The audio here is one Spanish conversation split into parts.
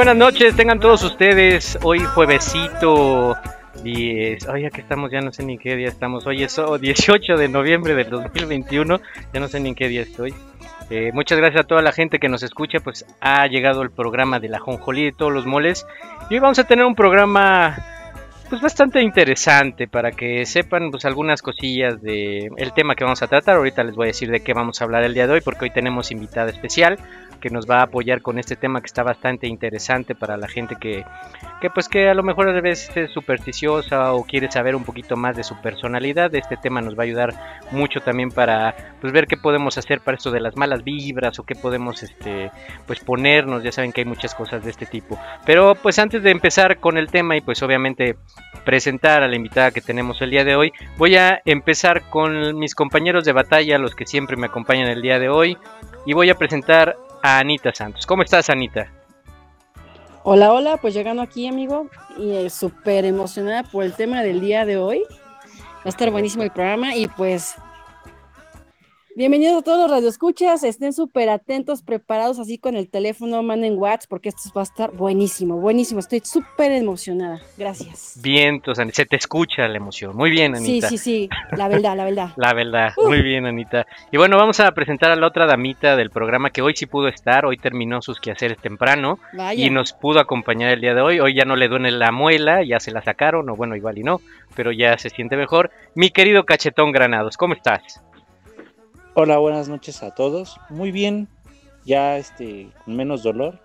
Buenas noches, tengan todos ustedes. Hoy juevesito 10. Oye, aquí estamos, ya no sé ni qué día estamos. Hoy es oh, 18 de noviembre del 2021. Ya no sé ni en qué día estoy. Eh, muchas gracias a toda la gente que nos escucha. Pues ha llegado el programa de la Jonjolí de todos los moles. Y hoy vamos a tener un programa pues bastante interesante para que sepan pues algunas cosillas de el tema que vamos a tratar. Ahorita les voy a decir de qué vamos a hablar el día de hoy porque hoy tenemos invitada especial que nos va a apoyar con este tema que está bastante interesante para la gente que, que pues que a lo mejor a veces es supersticiosa o quiere saber un poquito más de su personalidad. Este tema nos va a ayudar mucho también para pues ver qué podemos hacer para esto de las malas vibras o qué podemos este pues ponernos. Ya saben que hay muchas cosas de este tipo. Pero pues antes de empezar con el tema y pues obviamente presentar a la invitada que tenemos el día de hoy, voy a empezar con mis compañeros de batalla, los que siempre me acompañan el día de hoy, y voy a presentar a Anita Santos. ¿Cómo estás, Anita? Hola, hola, pues llegando aquí, amigo, y eh, súper emocionada por el tema del día de hoy. Va a estar buenísimo el programa y pues bienvenidos a todos los radioescuchas, estén súper atentos, preparados así con el teléfono, manden WhatsApp porque esto va a estar buenísimo, buenísimo, estoy súper emocionada, gracias. Bien, se te escucha la emoción. Muy bien, Anita. Sí, sí, sí, la verdad, la verdad. La verdad, muy bien, Anita. Y bueno, vamos a presentar a la otra damita del programa que hoy sí pudo estar, hoy terminó sus quehaceres temprano Vaya. y nos pudo acompañar el día de hoy. Hoy ya no le duele la muela, ya se la sacaron, o bueno, igual y no, pero ya se siente mejor. Mi querido Cachetón Granados, ¿cómo estás? Hola, buenas noches a todos. Muy bien, ya este con menos dolor.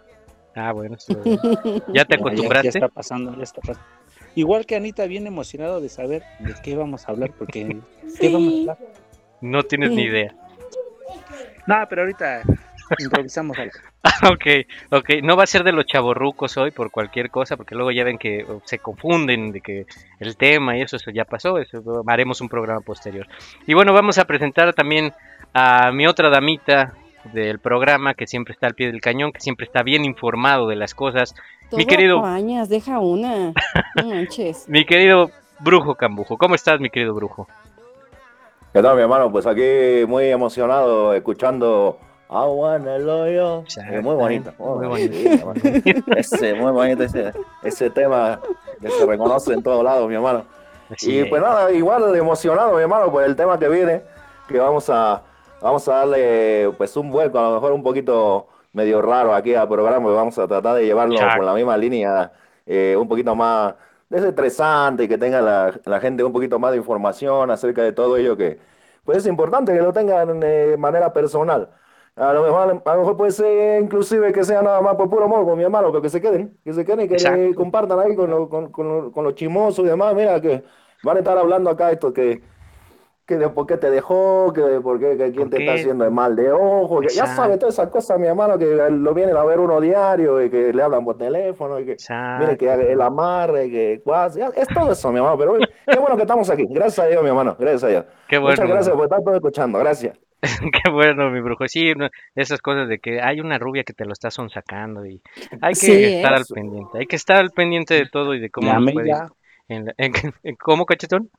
Ah, bueno, eso- ¿ya te Ya- acostumbraste? Ya, está pasando, ya está pasando. Igual que Anita, bien emocionado de saber de qué vamos a hablar, porque ¿qué vamos a hablar? No tienes ni Sí. idea. No, pero ahorita improvisamos algo. ok, ok. No va a ser de los chavorrucos hoy por cualquier cosa, porque luego ya ven que se confunden de que el tema y eso, eso ya pasó. Eso haremos un programa posterior. Y bueno, vamos a presentar también a mi otra damita del programa que siempre está al pie del cañón, que siempre está bien informado de las cosas. Mi querido- Pañas, deja una, no manches. Mi querido Brujo Cambujo, ¿cómo estás, mi querido Brujo? ¿Qué tal, mi hermano? Pues aquí muy emocionado escuchando Agua en el hoyo. Eh, muy bonito. Muy Muy bonito. ese, muy bonito ese, ese tema que se reconoce en todos lados, mi hermano. Así Y es. pues nada, igual emocionado, mi hermano, por el tema que viene, que vamos a, vamos a darle pues un vuelco, a lo mejor un poquito medio raro aquí al programa, vamos a tratar de llevarlo Exacto. por la misma línea, eh, un poquito más desestresante, y que tenga la, la gente un poquito más de información acerca de todo ello, que pues es importante que lo tengan eh, de manera personal. A lo mejor, a lo mejor puede ser inclusive que sea nada más por puro morbo, mi hermano, pero que se queden, que se queden y que Exacto. compartan ahí con, lo- con, con, lo- con los chimosos y demás. Mira, que van a estar hablando acá esto que, que de por qué te dejó, que de por qué, que quién ¿Por te está haciendo el mal de ojo, que ya Exacto. sabe todas esas cosas, mi hermano, que lo vienen a ver uno diario y que le hablan por teléfono y que mire que Exacto. el amarre, que es todo eso, mi hermano, pero qué bueno que estamos aquí. Gracias a Dios, mi hermano, gracias a Dios. Qué bueno. Muchas gracias por estar todo escuchando, gracias. Qué bueno, mi brujo. Sí, esas cosas de que hay una rubia que te lo está sonsacando y hay que Sí, estar al pendiente. Hay que estar al pendiente de todo y de cómo puede- ya, en la- en- en- ¿Cómo, cachetón?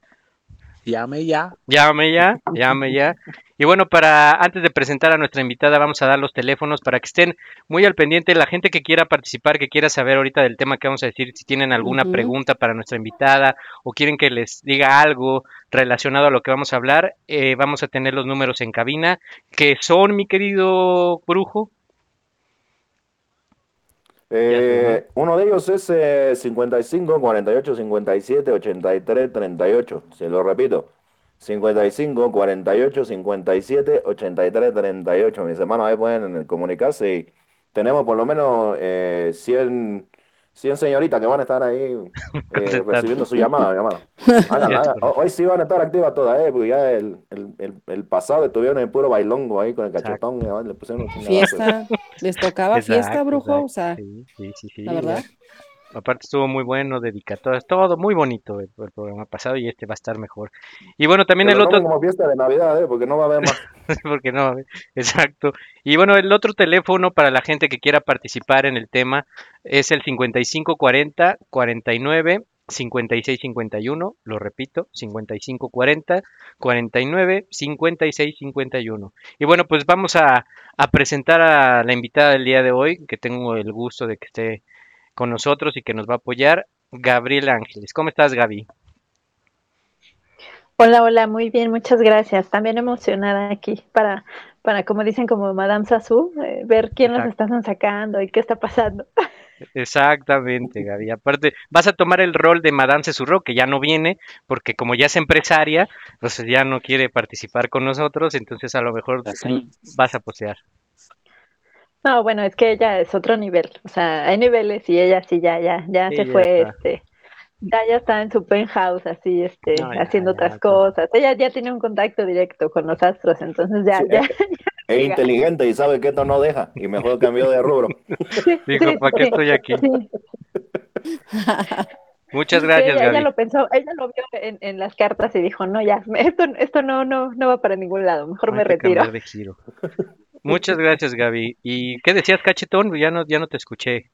Llame ya. Llame ya, llame ya. Y bueno, para antes de presentar a nuestra invitada, vamos a dar los teléfonos para que estén muy al pendiente. La gente que quiera participar, que quiera saber ahorita del tema que vamos a decir, si tienen alguna pregunta para nuestra invitada o quieren que les diga algo relacionado a lo que vamos a hablar, eh, vamos a tener los números en cabina, que son, mi querido brujo. Eh, uno de ellos es eh, 55 48 57 83 38. Se lo repito. 55 48 57 83 38. Mis hermanos ahí pueden comunicarse y tenemos por lo menos eh, 100, 100 señoritas que van a estar ahí eh, recibiendo su llamada. llamada. Hagan, hagan. Ho- Hoy sí van a estar activas todas, eh, porque ya el, el, el, el pasado estuvieron en puro bailongo ahí con el cachetón. le pusieron. Fiesta, les tocaba fiesta, brujo, exacto. o sea, Sí, sí, sí, sí, la verdad. Aparte estuvo muy bueno, dedicatorias, todo muy bonito el, el programa pasado y este va a estar mejor. Y bueno, también Que el lo otro, como fiesta de Navidad, eh, porque no va a haber más. porque no, exacto. Y bueno, el otro teléfono para la gente que quiera participar en el tema es el 5540 49 56 51, lo repito, 55 40 49 56 51. Y bueno, pues vamos a, a presentar a la invitada del día de hoy, que tengo el gusto de que esté con nosotros y que nos va a apoyar, Gabriela Ángeles. ¿Cómo estás, Gaby? Hola, hola, muy bien, muchas gracias. También emocionada aquí para, para como dicen, como Madame Sassou, eh, ver quién los Exacto. están sacando y qué está pasando. Exactamente, Gaby. Aparte, vas a tomar el rol de Madame Cesurro, que ya no viene, porque como ya es empresaria, pues ya no quiere participar con nosotros, entonces a lo mejor Así. vas a posear. No, bueno, es que ella es otro nivel, o sea, hay niveles y ella sí ya, ya, ya Sí, se ya fue, está. este, ya, ya está en su penthouse, así, este, No, ya, haciendo ya, otras ya. cosas. Ella ya tiene un contacto directo con los astros, entonces ya, Sí, ya, Es inteligente y sabe que esto no deja. Y mejor cambió de rubro. Dijo, Sí, ¿para qué sí, estoy aquí? sí. Muchas gracias, ella, ella Gaby. lo pensó, ella lo vio en, en las cartas y dijo, no, ya, esto, esto no, no, no va para ningún lado, mejor me Hay retiro. cambiar de giro. Muchas gracias, Gaby. ¿Y qué decías, Cachetón? Ya no, ya no te escuché.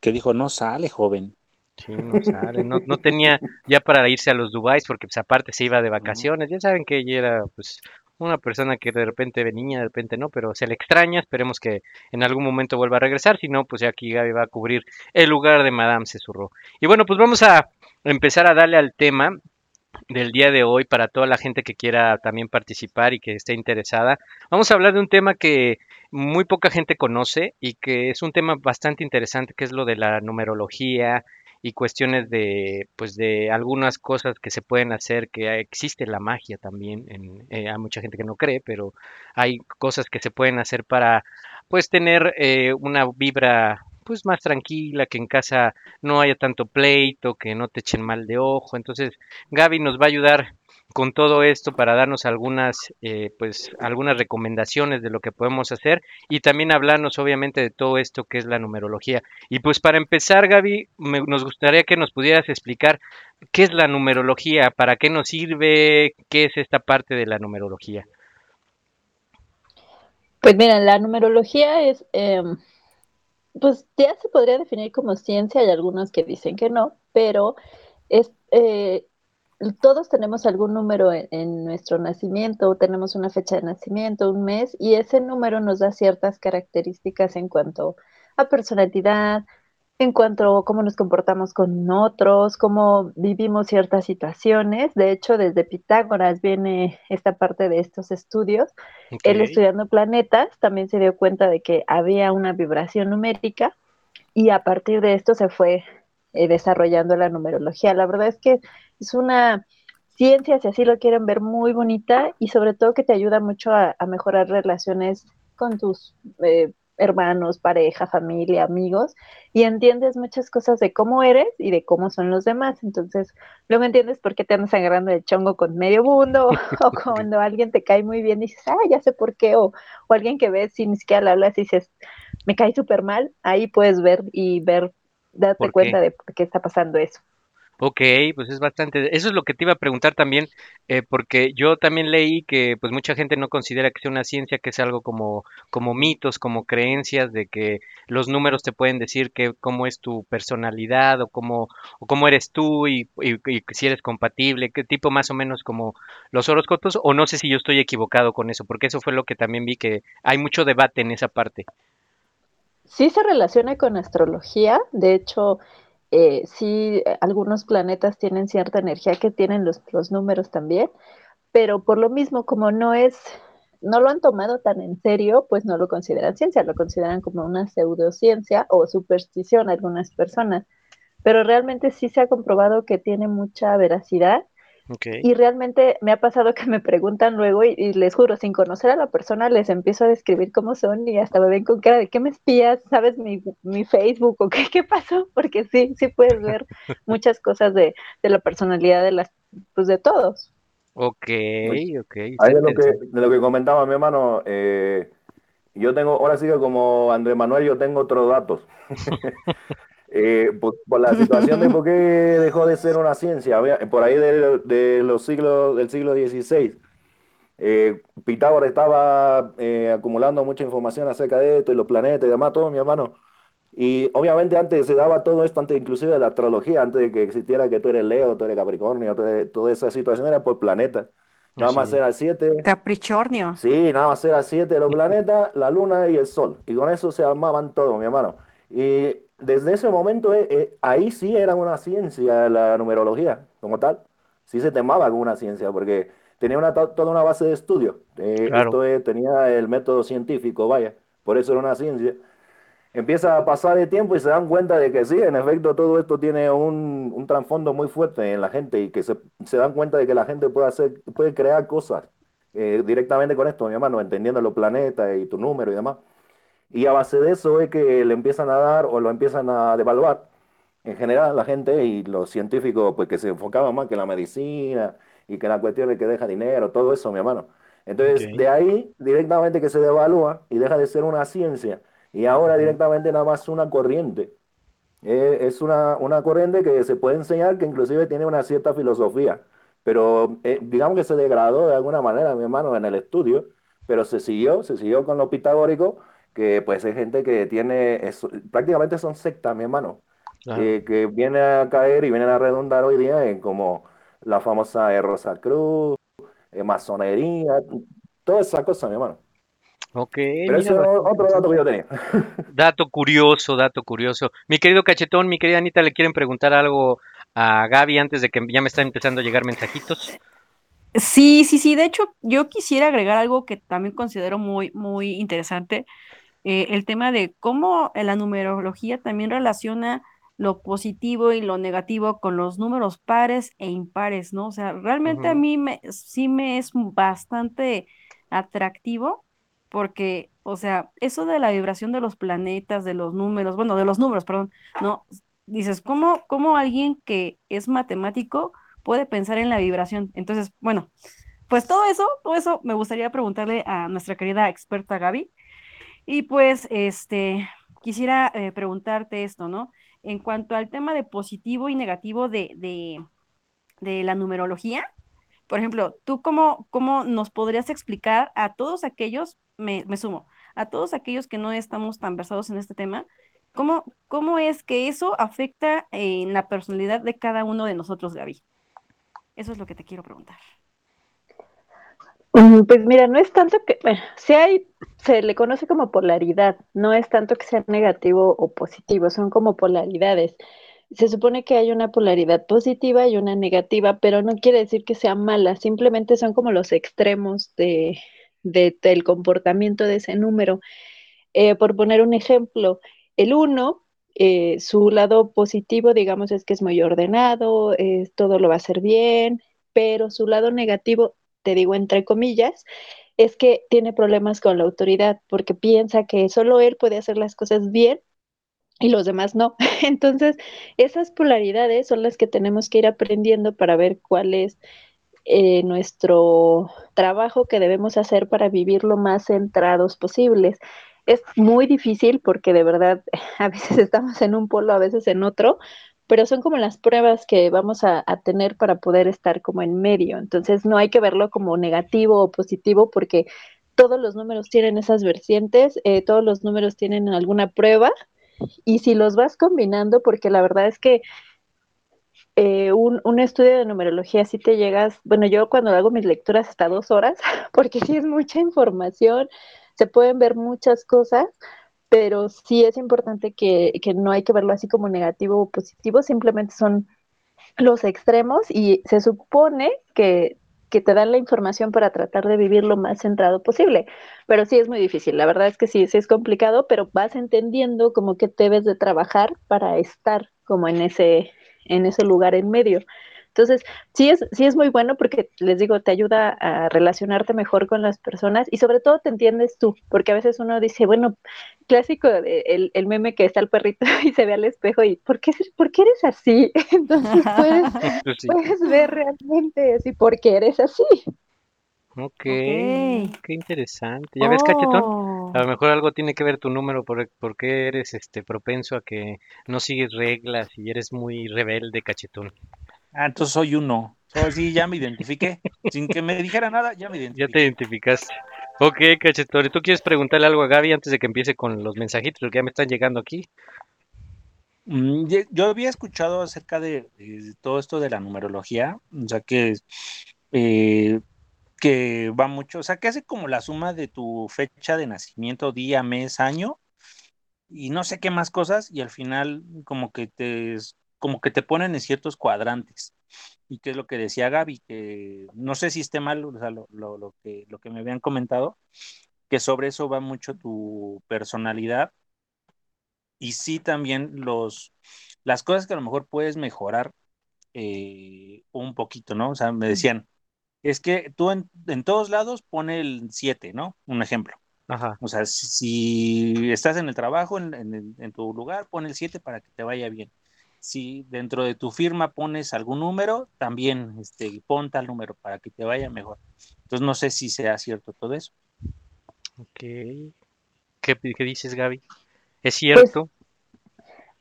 Que dijo, no sale, joven. Sí, no sale, no, no tenía ya para irse a los Dubáis porque pues aparte se iba de vacaciones, ya saben que ella era pues una persona que de repente venía, de repente no, pero se le extraña, esperemos que en algún momento vuelva a regresar, si no, pues ya aquí Gaby va a cubrir el lugar de Madame Cesurro. Y bueno, pues vamos a empezar a darle al tema del día de hoy para toda la gente que quiera también participar y que esté interesada. Vamos a hablar de un tema que muy poca gente conoce y que es un tema bastante interesante, que es lo de la numerología y cuestiones de, pues, de algunas cosas que se pueden hacer, que existe la magia también. En, eh, hay mucha gente que no cree, pero hay cosas que se pueden hacer para, pues, tener eh, una vibra pues más tranquila, que en casa no haya tanto pleito, que no te echen mal de ojo. Entonces, Gaby nos va a ayudar con todo esto para darnos algunas, eh, pues, algunas recomendaciones de lo que podemos hacer y también hablarnos, obviamente, de todo esto que es la numerología. Y pues para empezar, Gaby, nos gustaría que nos pudieras explicar qué es la numerología, para qué nos sirve, qué es esta parte de la numerología. Pues mira, la numerología es, em, pues ya se podría definir como ciencia, hay algunos que dicen que no, pero es, eh, todos tenemos algún número en, en nuestro nacimiento, tenemos una fecha de nacimiento, un mes, y ese número nos da ciertas características en cuanto a personalidad, en cuanto a cómo nos comportamos con otros, cómo vivimos ciertas situaciones. De hecho, desde Pitágoras viene esta parte de estos estudios. Él Ok. estudiando planetas también se dio cuenta de que había una vibración numérica y a partir de esto se fue eh, desarrollando la numerología. La verdad es que es una ciencia, si así lo quieren ver, muy bonita y sobre todo que te ayuda mucho a, a mejorar relaciones con tus eh, hermanos, pareja, familia, amigos y entiendes muchas cosas de cómo eres y de cómo son los demás. Entonces, luego entiendes por qué te andas agarrando el chongo con medio mundo o cuando alguien te cae muy bien y dices, ah, ya sé por qué, o, o alguien que ves y ni siquiera le hablas y dices, me cae súper mal, ahí puedes ver y ver, darte ¿Por cuenta de por qué está pasando eso. Ok, pues es bastante. Eso es lo que te iba a preguntar también, eh, porque yo también leí que pues mucha gente no considera que sea una ciencia, que es algo como, como mitos, como creencias de que los números te pueden decir que cómo es tu personalidad o cómo, o cómo eres tú y, si eres compatible, qué tipo más o menos como los horóscopos, o no sé si yo estoy equivocado con eso, porque eso fue lo que también vi que hay mucho debate en esa parte. Sí se relaciona con astrología, de hecho, eh, sí, eh, algunos planetas tienen cierta energía que tienen los, los números también, pero por lo mismo, como no es no lo han tomado tan en serio, pues no lo consideran ciencia, lo consideran como una pseudociencia o superstición algunas personas. Pero realmente sí se ha comprobado que tiene mucha veracidad y realmente me ha pasado que me preguntan luego y, les juro, sin conocer a la persona, les empiezo a describir cómo son y hasta me ven con cara de ¿qué me espías? ¿Sabes mi, mi Facebook o qué, qué pasó? Porque sí, sí puedes ver muchas cosas de, de la personalidad de las, pues de todos. Ok, Pues, ok. Ahí de lo que, de lo que comentaba mi hermano, eh, yo tengo, ahora sí que como Andrés Manuel, yo tengo otros datos. Eh, por, por la situación de por qué dejó de ser una ciencia, por ahí de, de los siglos, del siglo XVI, eh, Pitágoras estaba eh, acumulando mucha información acerca de esto y los planetas y demás, todo mi hermano. Y obviamente antes se daba todo esto, antes inclusive de la astrología, antes de que existiera que tú eres Leo, tú eres Capricornio, tú eres- toda esa situación era por planetas. Nada más Sí. era siete, Capricornio. Sí, nada más era siete los planetas, la luna y el sol. Y con eso se armaban todo, mi hermano. Y desde ese momento, eh, eh, ahí sí era una ciencia la numerología, como tal. Sí se temaba como una ciencia, porque tenía una, to- toda una base de estudio. Eh, Claro. esto es, tenía el método científico, vaya. Por eso era una ciencia. Empieza a pasar el tiempo y se dan cuenta de que sí, en efecto, todo esto tiene un, un trasfondo muy fuerte en la gente y que se, se dan cuenta de que la gente puede hacer, puede crear cosas eh, directamente con esto, mi hermano, entendiendo los planetas y tu número y demás. Y a base de eso es que le empiezan a dar o lo empiezan a devaluar en general la gente y los científicos, pues que se enfocaban más que en la medicina y que en la cuestión de que deja dinero, todo eso, mi hermano. Entonces, de ahí directamente que se devalúa y deja de ser una ciencia y ahora directamente nada más una corriente. Eh, es una, una corriente que se puede enseñar que inclusive tiene una cierta filosofía, pero eh, digamos que se degradó de alguna manera, mi hermano, en el estudio, pero se siguió, se siguió con lo pitagórico, que pues es gente que tiene, es- prácticamente son sectas, mi hermano, Claro. que, que vienen a caer y vienen a redundar hoy día en como la famosa eh, Rosa Cruz, eh, masonería, toda esa cosa, mi hermano. Ok, Pero eso es otro dato que yo tenía. Dato curioso, dato curioso. Mi querido Cachetón, mi querida Anita, ¿le quieren preguntar algo a Gaby antes de que ya me están empezando a llegar mensajitos? Sí, sí, sí. De hecho, yo quisiera agregar algo que también considero muy, muy interesante. Eh, el tema de cómo la numerología también relaciona lo positivo y lo negativo con los números pares e impares, ¿no? O sea, realmente a mí me, sí me es bastante atractivo porque, o sea, eso de la vibración de los planetas, de los números, bueno, de los números, perdón, ¿no? Dices, ¿cómo, cómo alguien que es matemático puede pensar en la vibración? Entonces, bueno, pues todo eso, todo eso me gustaría preguntarle a nuestra querida experta Gaby. Y pues, este, quisiera eh, preguntarte esto, ¿no? En cuanto al tema de positivo y negativo de, de, de la numerología, por ejemplo, ¿tú cómo, cómo nos podrías explicar a todos aquellos, me, me sumo, a todos aquellos que no estamos tan versados en este tema, cómo, cómo es que eso afecta en la personalidad de cada uno de nosotros, Gaby? Eso es lo que te quiero preguntar. Pues mira, no es tanto que, sí hay, se le conoce como polaridad, no es tanto que sea negativo o positivo, son como polaridades. Se supone que hay una polaridad positiva y una negativa, pero no quiere decir que sea mala, simplemente son como los extremos de, de- del comportamiento de ese número. Eh, por poner un ejemplo, el uno, eh, su lado positivo, digamos, es que es muy ordenado, todo lo va a hacer bien, pero su lado negativo, te digo entre comillas, es que tiene problemas con la autoridad porque piensa que solo él puede hacer las cosas bien y los demás no. Entonces, esas polaridades son las que tenemos que ir aprendiendo para ver cuál es eh, nuestro trabajo que debemos hacer para vivir lo más centrados posibles. Es muy difícil porque de verdad a veces estamos en un polo, a veces en otro, pero son como las pruebas que vamos a, tener para poder estar como en medio. Entonces no hay que verlo como negativo o positivo porque todos los números tienen esas vertientes, eh, todos los números tienen alguna prueba y si los vas combinando, porque la verdad es que eh, un, un, estudio de numerología si te llegas, bueno, yo cuando hago mis lecturas hasta dos horas, porque sí es mucha información, se pueden ver muchas cosas, pero sí es importante que, que no hay que verlo así como negativo o positivo, simplemente son los extremos y se supone que que te dan la información para tratar de vivir lo más centrado posible. Pero sí es muy difícil, la verdad es que sí, sí es complicado, pero vas entendiendo como que debes de trabajar para estar como en ese, en ese lugar en medio. Entonces, sí es, sí es muy bueno porque, les digo, te ayuda a relacionarte mejor con las personas y sobre todo te entiendes tú, porque a veces uno dice, bueno, clásico, el, el meme que está el perrito y se ve al espejo y, ¿por qué, ¿por qué eres así? Entonces puedes, Pues sí. puedes ver realmente así, ¿por qué eres así? Ok, qué interesante. ¿Ya ves, cachetón? Oh. A lo mejor algo tiene que ver tu número, por, por qué eres este propenso a que no sigues reglas y eres muy rebelde, cachetón. Ah, entonces soy uno. Oh, sí, ya me identifiqué. Sin que me dijera nada, ya me Ya identifiqué. te identificaste. Ok, cachetón. ¿Y tú quieres preguntarle algo a Gaby antes de que empiece con los mensajitos que ya me están llegando aquí? Mm, Yo había escuchado acerca de, de todo esto de la numerología, o sea que, eh, que va mucho, o sea que hace como la suma de tu fecha de nacimiento, día, mes, año, y no sé qué más cosas, y al final como que te, como que te ponen en ciertos cuadrantes. Y que es lo que decía Gaby, que no sé si esté mal, o sea, lo, lo- lo que, lo que me habían comentado, que sobre eso va mucho tu personalidad y sí también los, las cosas que a lo mejor puedes mejorar eh, un poquito, ¿no? O sea, me decían, es que tú en, en todos lados pone el 7, ¿no? Un ejemplo. Ajá. O sea, si, si estás en el trabajo, en, en- en tu lugar, pon el 7 para que te vaya bien. Si dentro de tu firma pones algún número, también este, pon tal número para que te vaya mejor. Entonces no sé si sea cierto todo eso. Ok. ¿Qué, qué dices, Gaby? ¿Es cierto?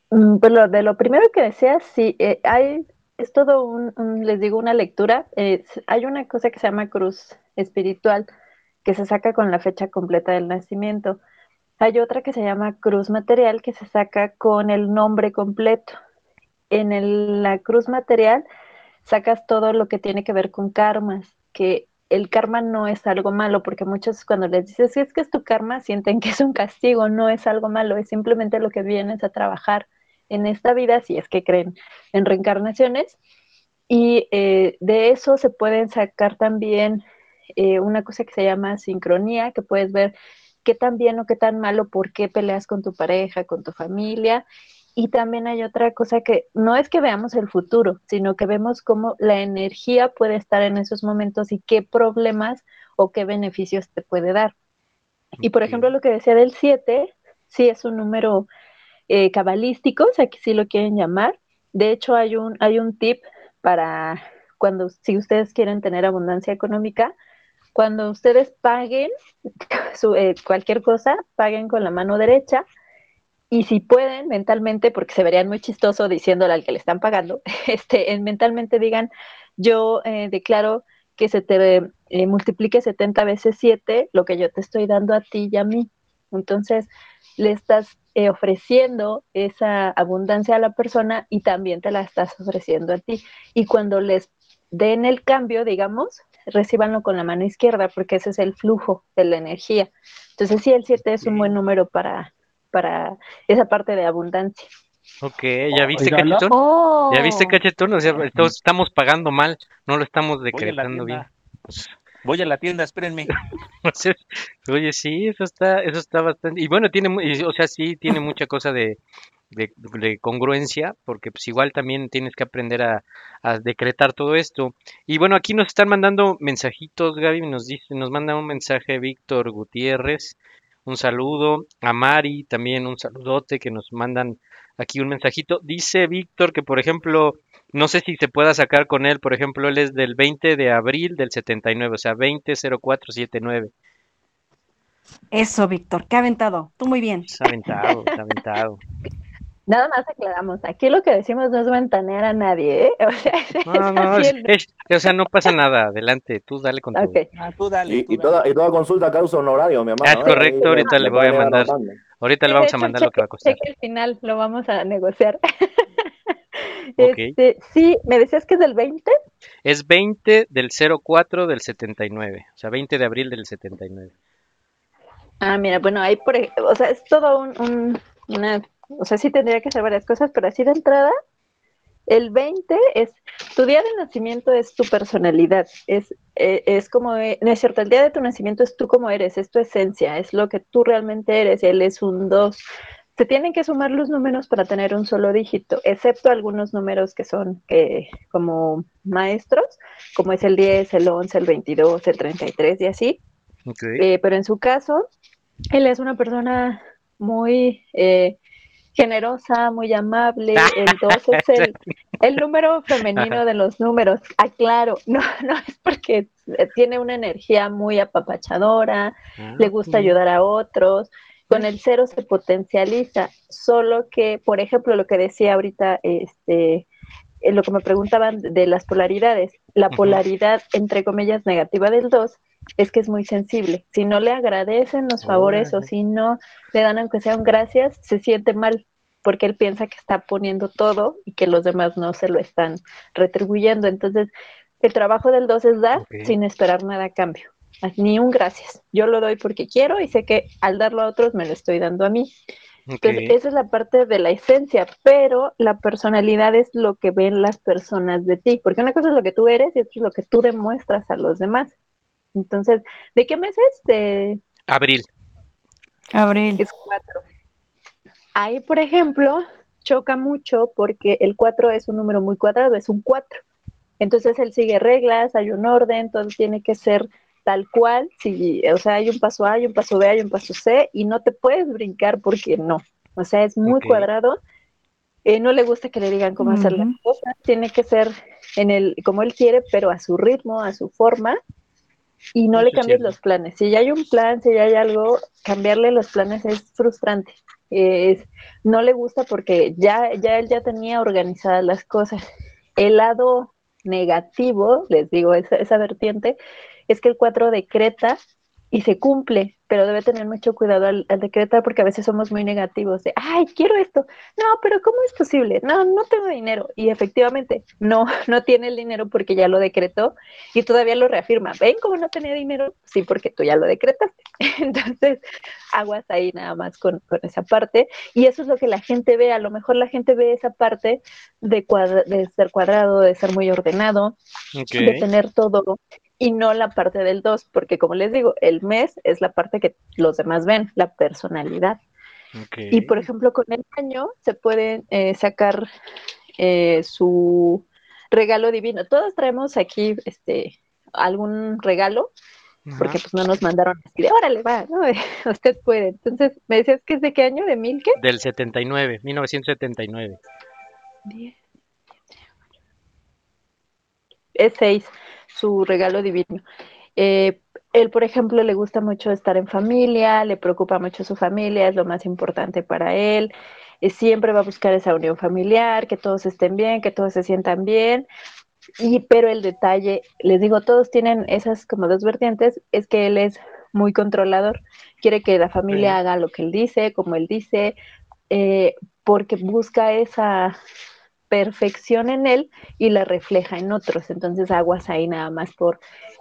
Mm, Pues lo, de lo primero que decías, sí, eh, hay, es todo un, un- les digo, una lectura. eh, hay una cosa que se llama cruz espiritual, que se saca con la fecha completa del nacimiento. Hay otra que se llama cruz material, que se saca con el nombre completo. En el- la cruz material sacas todo lo que tiene que ver con karmas, que el karma no es algo malo, porque muchos cuando les dices, si es que es tu karma, sienten que es un castigo, no es algo malo, es simplemente lo que vienes a trabajar en esta vida, si es que creen en reencarnaciones. Y eh, de eso se pueden sacar también eh, una cosa que se llama sincronía, que puedes ver qué tan bien o qué tan malo, por qué peleas con tu pareja, con tu familia. Y también hay otra cosa que no es que veamos el futuro, sino que vemos cómo la energía puede estar en esos momentos y qué problemas o qué beneficios te puede dar. Y por ejemplo, lo que decía del 7, sí es un número eh, cabalístico, o sea, que sí lo quieren llamar. De hecho, hay un, hay un tip para cuando, si ustedes quieren tener abundancia económica, cuando ustedes paguen su, eh, cualquier cosa, paguen con la mano derecha y si pueden mentalmente, porque se verían muy chistoso diciéndole al que le están pagando, este, en mentalmente digan, yo eh, declaro que se te eh, multiplique 70 veces 7 lo que yo te estoy dando a ti y a mí. Entonces, le estás eh, ofreciendo esa abundancia a la persona y también te la estás ofreciendo a ti. Y cuando les den el cambio, digamos, recíbanlo con la mano izquierda, porque ese es el flujo de la energía. Entonces, sí, el 7 es un buen número para, para esa parte de abundancia. Ok, ¿ya viste, Oígalo. cachetón? Oh. ¿Ya viste, cachetón? O sea, todos estamos pagando mal, no lo estamos decretando bien. Voy a la tienda, espérenme. Oye, sí, eso está, eso está bastante, y bueno, tiene, o sea, sí, tiene mucha cosa de, de, de congruencia, porque pues igual también tienes que aprender a, a decretar todo esto. Y bueno, aquí nos están mandando mensajitos, Gaby, nos dice, nos manda un mensaje Víctor Gutiérrez, un saludo, a Mari también un saludote que nos mandan aquí un mensajito. Dice Víctor que, por ejemplo, no sé si se pueda sacar con él, por ejemplo, él es del 20 de abril del 79, o sea, 200479. Eso, Víctor, qué aventado. Tú muy bien. Está aventado, está aventado. Nada más aclaramos, aquí lo que decimos no es ventanear a nadie, ¿eh? O sea, No, no, es- es- o sea, no pasa nada, adelante, tú dale con tu... Ah, tú dale. Y, tú y dale. toda, y toda consulta causa honorario, mi hermano. Ah, es ¿eh? correcto, ahorita le voy a mandar. anotando. Ahorita le vamos a mandar lo que va a costar. cheque el final, lo vamos a negociar. Este, sí, me decías que es del 20. Es 20 del 04 del 79, o sea, 20 de abril del 79. Ah, mira, bueno, ahí por o sea, es todo un, un- una, o sea, sí tendría que hacer varias cosas, pero así de entrada, El 20 es, tu día de nacimiento es tu personalidad, es, eh, es como, eh, no es cierto, el día de tu nacimiento es tú como eres, es tu esencia, es lo que tú realmente eres, él es un 2. Se tienen que sumar los números para tener un solo dígito, excepto algunos números que son eh, como maestros, como es el 10, el 11, el 22, el 33 y así. Ok. pero en su caso, él es una persona muy eh, generosa, muy amable. El, el número femenino de los números, aclaro, no, no es porque tiene una energía muy apapachadora, Ah, le gusta ayudar a otros. Con el cero se potencializa, solo que, por ejemplo, lo que decía ahorita, este, eh, lo que me preguntaban de las polaridades, la polaridad, entre comillas, negativa del 2 es que es muy sensible. Si no le agradecen los favores o si no le dan aunque sea un gracias, se siente mal porque él piensa que está poniendo todo y que los demás no se lo están retribuyendo. Entonces, el trabajo del 2 es dar sin esperar nada a cambio. Ni un gracias. Yo lo doy porque quiero y sé que al darlo a otros me lo estoy dando a mí. Entonces, esa es la parte de la esencia, pero la personalidad es lo que ven las personas de ti, porque una cosa es lo que tú eres y otra es lo que tú demuestras a los demás. Entonces, ¿de qué mes es? De, Abril. Abril. es cuatro. Ahí, por ejemplo, choca mucho porque el 4 es un número muy cuadrado, es un 4. Entonces él sigue reglas, hay un orden, todo tiene que ser tal cual. Si, o sea, hay un paso A, hay un paso B, hay un paso C y no te puedes brincar porque no. O sea, es muy cuadrado. Eh, no le gusta que le digan cómo hacer las cosas. Tiene que ser en el, como él quiere, pero a su ritmo, a su forma. Y no Eso le es cambies los planes. Si ya hay un plan, si ya hay algo, cambiarle los planes es frustrante. Es- no le gusta porque ya, ya él ya tenía organizadas las cosas. El lado negativo, les digo, esa, esa vertiente, es que el 4 decreta y se cumple, pero debe tener mucho cuidado al, al decretar porque a veces somos muy negativos de, ay, quiero esto. No, pero ¿cómo es posible? No, no tengo dinero. Y efectivamente, no, no tiene el dinero porque ya lo decretó y todavía lo reafirma. ¿Ven cómo no tenía dinero? Sí, porque tú ya lo decretaste. Entonces, aguas ahí nada más con, con esa parte. Y eso es lo que la gente ve. A lo mejor la gente ve esa parte de, cuadra- de ser cuadrado, de ser muy ordenado, de tener todo y no la parte del 2, porque como les digo, el mes es la parte que los demás ven, la personalidad. Y por ejemplo, con el año se puede eh, sacar eh, su regalo divino. Todos traemos aquí este algún regalo, Ajá. porque pues no nos mandaron así de órale, va, ¿no? Usted puede. Entonces, ¿me decías que es de qué año? ¿De mil qué? Del 79, 1979. Diez. Es seis, su regalo divino. Eh, él, por ejemplo, le gusta mucho estar en familia, le preocupa mucho su familia, es lo más importante para él. Eh, siempre va a buscar esa unión familiar, que todos estén bien, que todos se sientan bien. Y, pero el detalle, les digo, todos tienen esas como dos vertientes, es que él es muy controlador, quiere que la familia haga lo que él dice, como él dice, eh, porque busca esa perfección en él y la refleja en otros. Entonces aguas ahí nada más por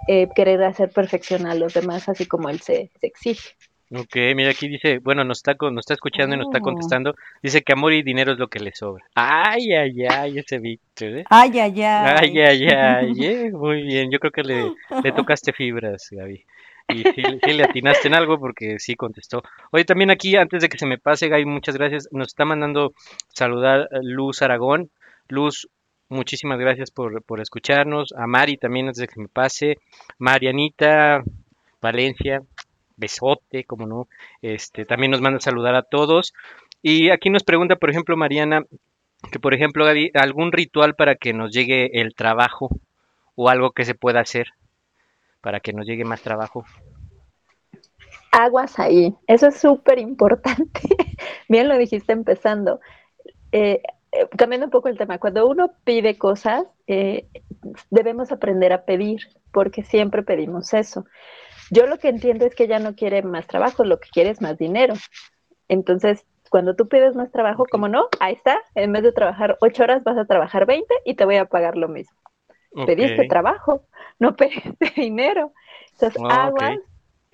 eh, querer hacer perfección a los demás, así como él se, se exige. Ok, mira aquí dice, bueno, nos está, con- nos está escuchando y nos está Oh. contestando. Dice que amor y dinero es lo que le sobra. Ay, ay, ay, ese Víctor, ¿eh? Ay, ay, ay. Ay, ay, ay, eh, Muy bien, yo creo que le, le tocaste fibras, Gaby. Y sí, sí le atinaste en algo porque sí contestó. Oye, también aquí, antes de que se me pase, Gaby, muchas gracias. Nos está mandando saludar eh, Luz Aragón. Luz, muchísimas gracias por, por escucharnos. A Mari también, antes de que me pase. Marianita Valencia, besote, como no. Este, también nos manda saludar a todos. Y aquí nos pregunta, por ejemplo, Mariana, que por ejemplo, Gaby, algún ritual para que nos llegue el trabajo o algo que se pueda hacer para que nos llegue más trabajo. Aguas ahí, eso es súper importante. Bien lo dijiste empezando. Eh, eh, cambiando un poco el tema, cuando uno pide cosas, eh, debemos aprender a pedir, porque siempre pedimos eso. Yo lo que entiendo es que ella no quiere más trabajo, lo que quiere es más dinero. Entonces, cuando tú pides más trabajo, como no, ahí está, en vez de trabajar ocho horas, vas a trabajar 20 y te voy a pagar lo mismo. Pediste trabajo, no pediste dinero. Entonces, Ah, aguas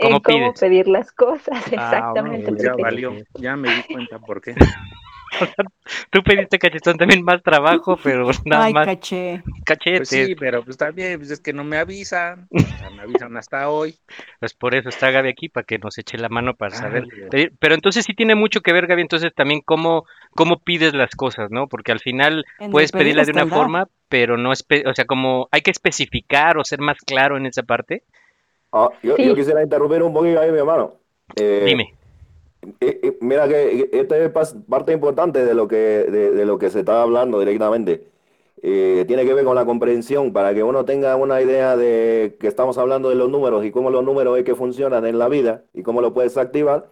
¿Cómo en cómo pedir las cosas, Ah, exactamente. Ya valió, ya me di cuenta por qué. Tú pediste cachetón también más trabajo, pero nada Ay, más caché. cachete. Pues sí, pero pues también, pues es que no me avisan. O sea, me avisan hasta hoy. Pues por eso está Gaby aquí, para que nos eche la mano para saber. Ay, pedir. Pero entonces sí tiene mucho que ver, Gaby, entonces también cómo, cómo pides las cosas, ¿no? Porque al final En puedes pedir pedirla de una forma, pero no es, o sea, como hay que especificar o ser más claro en esa parte. Ah, yo, Sí. yo quisiera interrumpir un poquito ahí, mi hermano. Eh, Dime. Eh, eh, mira que esta es parte importante de lo que, de, lo que se está hablando directamente. Eh, tiene que ver con la comprensión, para que uno tenga una idea de que estamos hablando de los números y cómo los números es que funcionan en la vida y cómo lo puedes activar.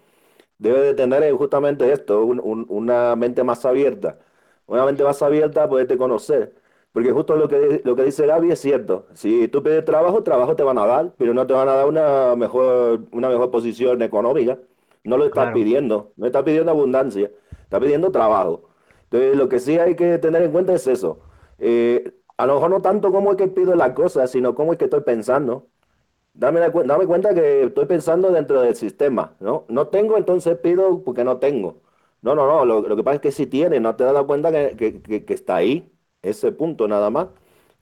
Debe de tener eh, justamente esto, un- un- una mente más abierta. Una mente más abierta poderte conocer. Porque justo lo que, lo que dice Gaby es cierto. Si tú pides trabajo, trabajo te van a dar, pero no te van a dar una mejor, una mejor posición económica. No lo estás Claro. pidiendo, no estás pidiendo abundancia, estás pidiendo trabajo. Entonces, lo que sí hay que tener en cuenta es eso. Eh, a lo mejor no tanto cómo es que pido las cosas, sino cómo es que estoy pensando. Dame, la dame cuenta que estoy pensando dentro del sistema, ¿no? No tengo, entonces pido porque no tengo. No, no, no. Lo, lo que pasa es que si tienes, no te das cuenta que, que- que- que está ahí, ese punto nada más.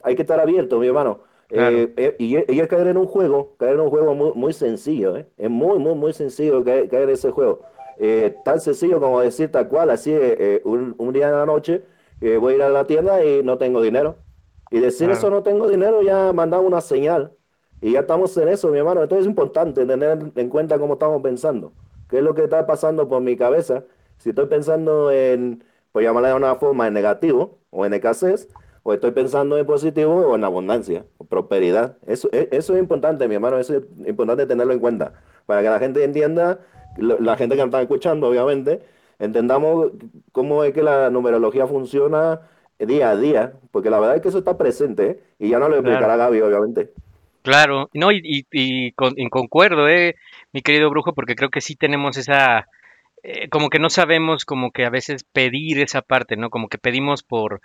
Hay que estar abierto, mi hermano. Claro. Eh, eh, y, es- y es caer en un juego, caer en un juego muy, muy sencillo, ¿eh? Es muy, muy, muy sencillo caer, caer en ese juego. Eh, tan sencillo como decir tal cual, así, eh, eh, un, un día en la noche, voy a ir a la tienda y no tengo dinero. Y decir Claro. eso no tengo dinero ya mandaba una señal. Y ya estamos en eso, mi hermano. Entonces es importante tener en cuenta cómo estamos pensando. ¿Qué es lo que está pasando por mi cabeza? Si estoy pensando en, por llamarla de una forma, en negativo o en escasez, o estoy pensando en positivo o en abundancia, o prosperidad. Eso, e- eso es importante, mi hermano. Eso es importante tenerlo en cuenta. Para que la gente entienda, la gente que nos está escuchando, obviamente, entendamos cómo es que la numerología funciona día a día. Porque la verdad es que eso está presente, ¿eh? Y ya no lo explicará Gaby, obviamente. Claro, no, y, y, y con- y concuerdo, eh, mi querido brujo, porque creo que sí tenemos esa, eh, como que no sabemos como que a veces pedir esa parte, ¿no? Como que pedimos por,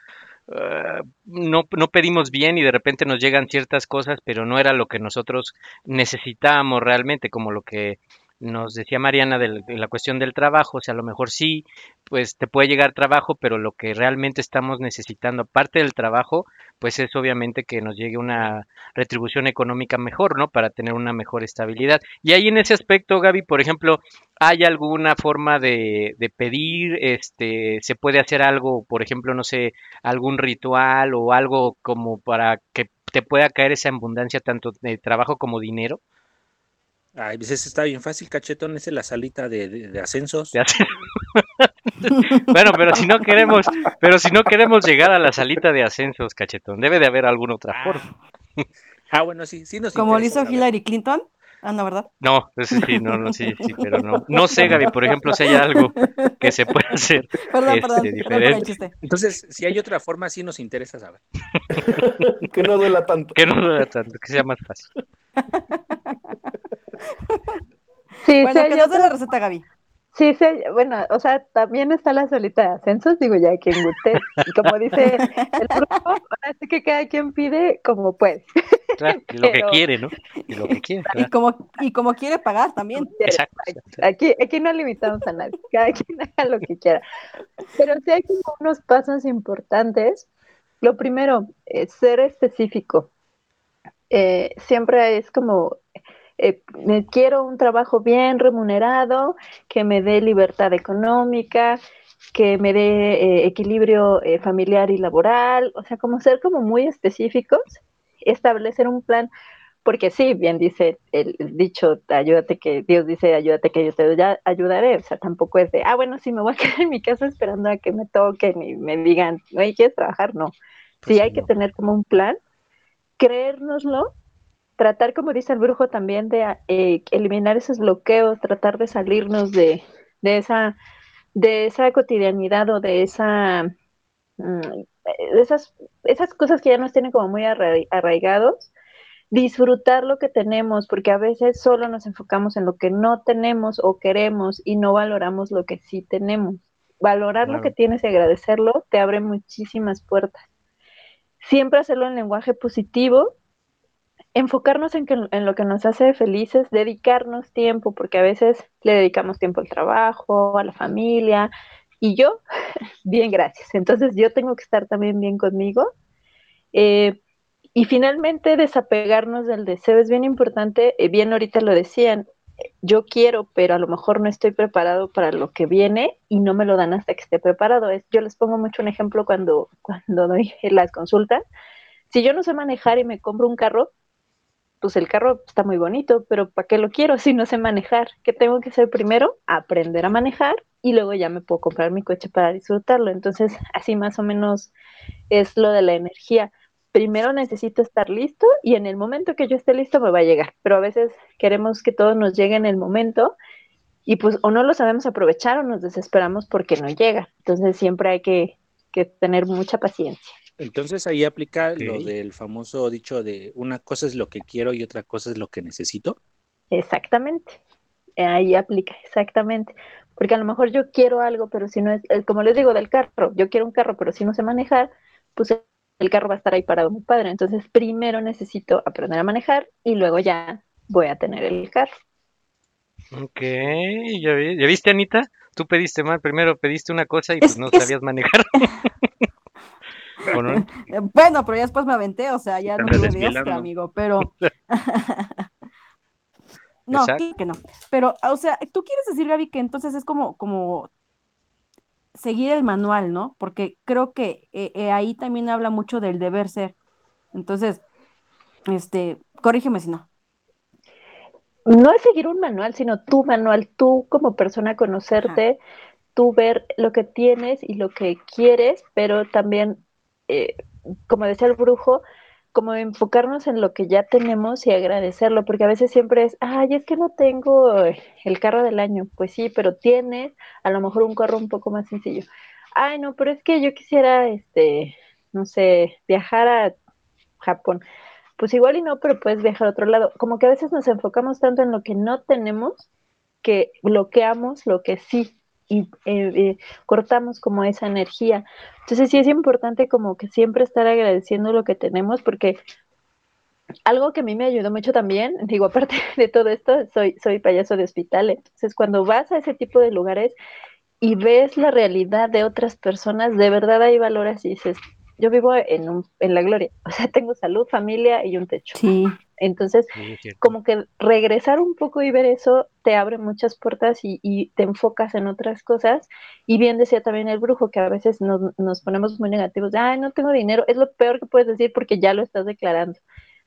eh, no, no pedimos bien y de repente nos llegan ciertas cosas, pero no era lo que nosotros necesitábamos realmente, como lo que nos decía Mariana de la cuestión del trabajo, o sea, a lo mejor sí, pues te puede llegar trabajo, pero lo que realmente estamos necesitando, aparte del trabajo, pues es obviamente que nos llegue una retribución económica mejor, ¿no? Para tener una mejor estabilidad. Y ahí en ese aspecto, Gaby, por ejemplo, ¿hay alguna forma de, de pedir? Este, ¿se puede hacer algo, por ejemplo, no sé, algún ritual o algo como para que te pueda caer esa abundancia tanto de trabajo como dinero? Ay, pues ese está bien fácil, cachetón. Ese es la salita de, de- de ascensos. Bueno, pero si no queremos, pero si no queremos llegar a la salita de ascensos, cachetón, debe de haber alguna otra forma. Ah, bueno, sí, sí nos Como lo hizo saber. Hillary Clinton. Ah, no, ¿verdad? No, sí, no, no, sí, sí, pero no. No sé, Gaby, por ejemplo, si hay algo que se puede hacer Perdón, este, perdón, perdón diferente. chiste. Entonces, si hay otra forma, sí nos interesa saber. que no duela tanto. Que no duela tanto, que sea más fácil. Sí, Bueno, que dé otra- la receta, Gaby. sí, sí, hay- bueno, o sea, también está la solita de ascensos, digo, ya quien guste. Y como dice el grupo, ahora sí que cada quien pide como pues. Claro, y lo que quiere, ¿no? Y lo que quiere, Y como, y como quiere pagar también. Exacto. Aquí, aquí no limitamos a nadie, cada quien haga lo que quiera. Pero sí hay como unos pasos importantes. Lo primero, eh, ser específico. Eh, siempre es como, eh, quiero un trabajo bien remunerado, que me dé libertad económica, que me dé eh, equilibrio eh, familiar y laboral, o sea, como ser como muy específicos, establecer un plan porque sí, bien dice el, el dicho, ayúdate que Dios dice, ayúdate que yo te ya- ayudaré. O sea, tampoco es de, ah, bueno, sí, me voy a quedar en mi casa esperando a que me toquen y me digan, oye, ¿quieres trabajar? No. Pues sí, hay que no. tener como un plan, creérnoslo, tratar, como dice el brujo, también de eh, eliminar esos bloqueos, tratar de salirnos de, de esa de esa cotidianidad o de esa mm, de esas, esas cosas que ya nos tienen como muy arra- arraigados disfrutar lo que tenemos, porque a veces solo nos enfocamos en lo que no tenemos o queremos y no valoramos lo que sí tenemos. Valorar lo que tienes y agradecerlo te abre muchísimas puertas. Siempre hacerlo en lenguaje positivo, enfocarnos en, que, en lo que nos hace felices, dedicarnos tiempo, porque a veces le dedicamos tiempo al trabajo, a la familia, Y yo, bien, gracias. Entonces yo tengo que estar también bien conmigo. Eh, y finalmente desapegarnos del deseo es bien importante. Eh, bien, ahorita lo decían, yo quiero, pero a lo mejor no estoy preparado para lo que viene y no me lo dan hasta que esté preparado. Es, yo les pongo mucho un ejemplo cuando, cuando doy las consultas. Si yo no sé manejar y me compro un carro, pues el carro está muy bonito, pero ¿para qué lo quiero si no sé manejar? ¿Qué tengo que hacer primero? Aprender a manejar y luego ya me puedo comprar mi coche para disfrutarlo. Entonces, así más o menos es lo de la energía. Primero necesito estar listo y en el momento que yo esté listo me va a llegar, pero a veces queremos que todo nos llegue en el momento y pues o no lo sabemos aprovechar o nos desesperamos porque no llega. Entonces siempre hay que, que tener mucha paciencia. Entonces ahí aplica lo del famoso dicho de una cosa es lo que quiero y otra cosa es lo que necesito. Exactamente. Ahí aplica, exactamente. Porque a lo mejor yo quiero algo, pero si no es, como les digo del carro, yo quiero un carro, pero si no sé manejar, pues el carro va a estar ahí parado mi padre. Entonces primero necesito aprender a manejar y luego ya voy a tener el carro. Ok, ya, ¿Ya viste, Anita? Tú pediste mal, primero pediste una cosa y pues no sabías manejar. Bueno, pero ya después me aventé, o sea, ya no tuve extra, amigo, pero... no, que no. Pero, o sea, tú quieres decir, Gaby, que entonces es como, como seguir el manual, ¿no? Porque creo que eh, eh, ahí también habla mucho del deber ser. Entonces, este, corrígeme si no. No es seguir un manual, sino tu manual, tú como persona conocerte, tú ver lo que tienes y lo que quieres, pero también eh, como decía el brujo, como enfocarnos en lo que ya tenemos y agradecerlo, porque a veces siempre es, ay, es que no tengo el carro del año. Pues sí, pero tienes a lo mejor un carro un poco más sencillo. Ay, no, pero es que yo quisiera, este, no sé, viajar a Japón. Pues igual y no, pero puedes viajar a otro lado. Como que a veces nos enfocamos tanto en lo que no tenemos que bloqueamos lo que sí y eh, eh, cortamos como esa energía. Entonces sí es importante como que siempre estar agradeciendo lo que tenemos porque algo que a mí me ayudó mucho también, digo, aparte de todo esto, soy, soy payaso de hospital, entonces cuando vas a ese tipo de lugares y ves la realidad de otras personas, de verdad hay valores y dices, yo vivo en, un, en la gloria, o sea, tengo salud, familia y un techo. Sí. Entonces, como que regresar un poco y ver eso te abre muchas puertas y, te enfocas en otras cosas. Y bien decía también el brujo que a veces nos, nos ponemos muy negativos, ay, no tengo dinero, es lo peor que puedes decir porque ya lo estás declarando.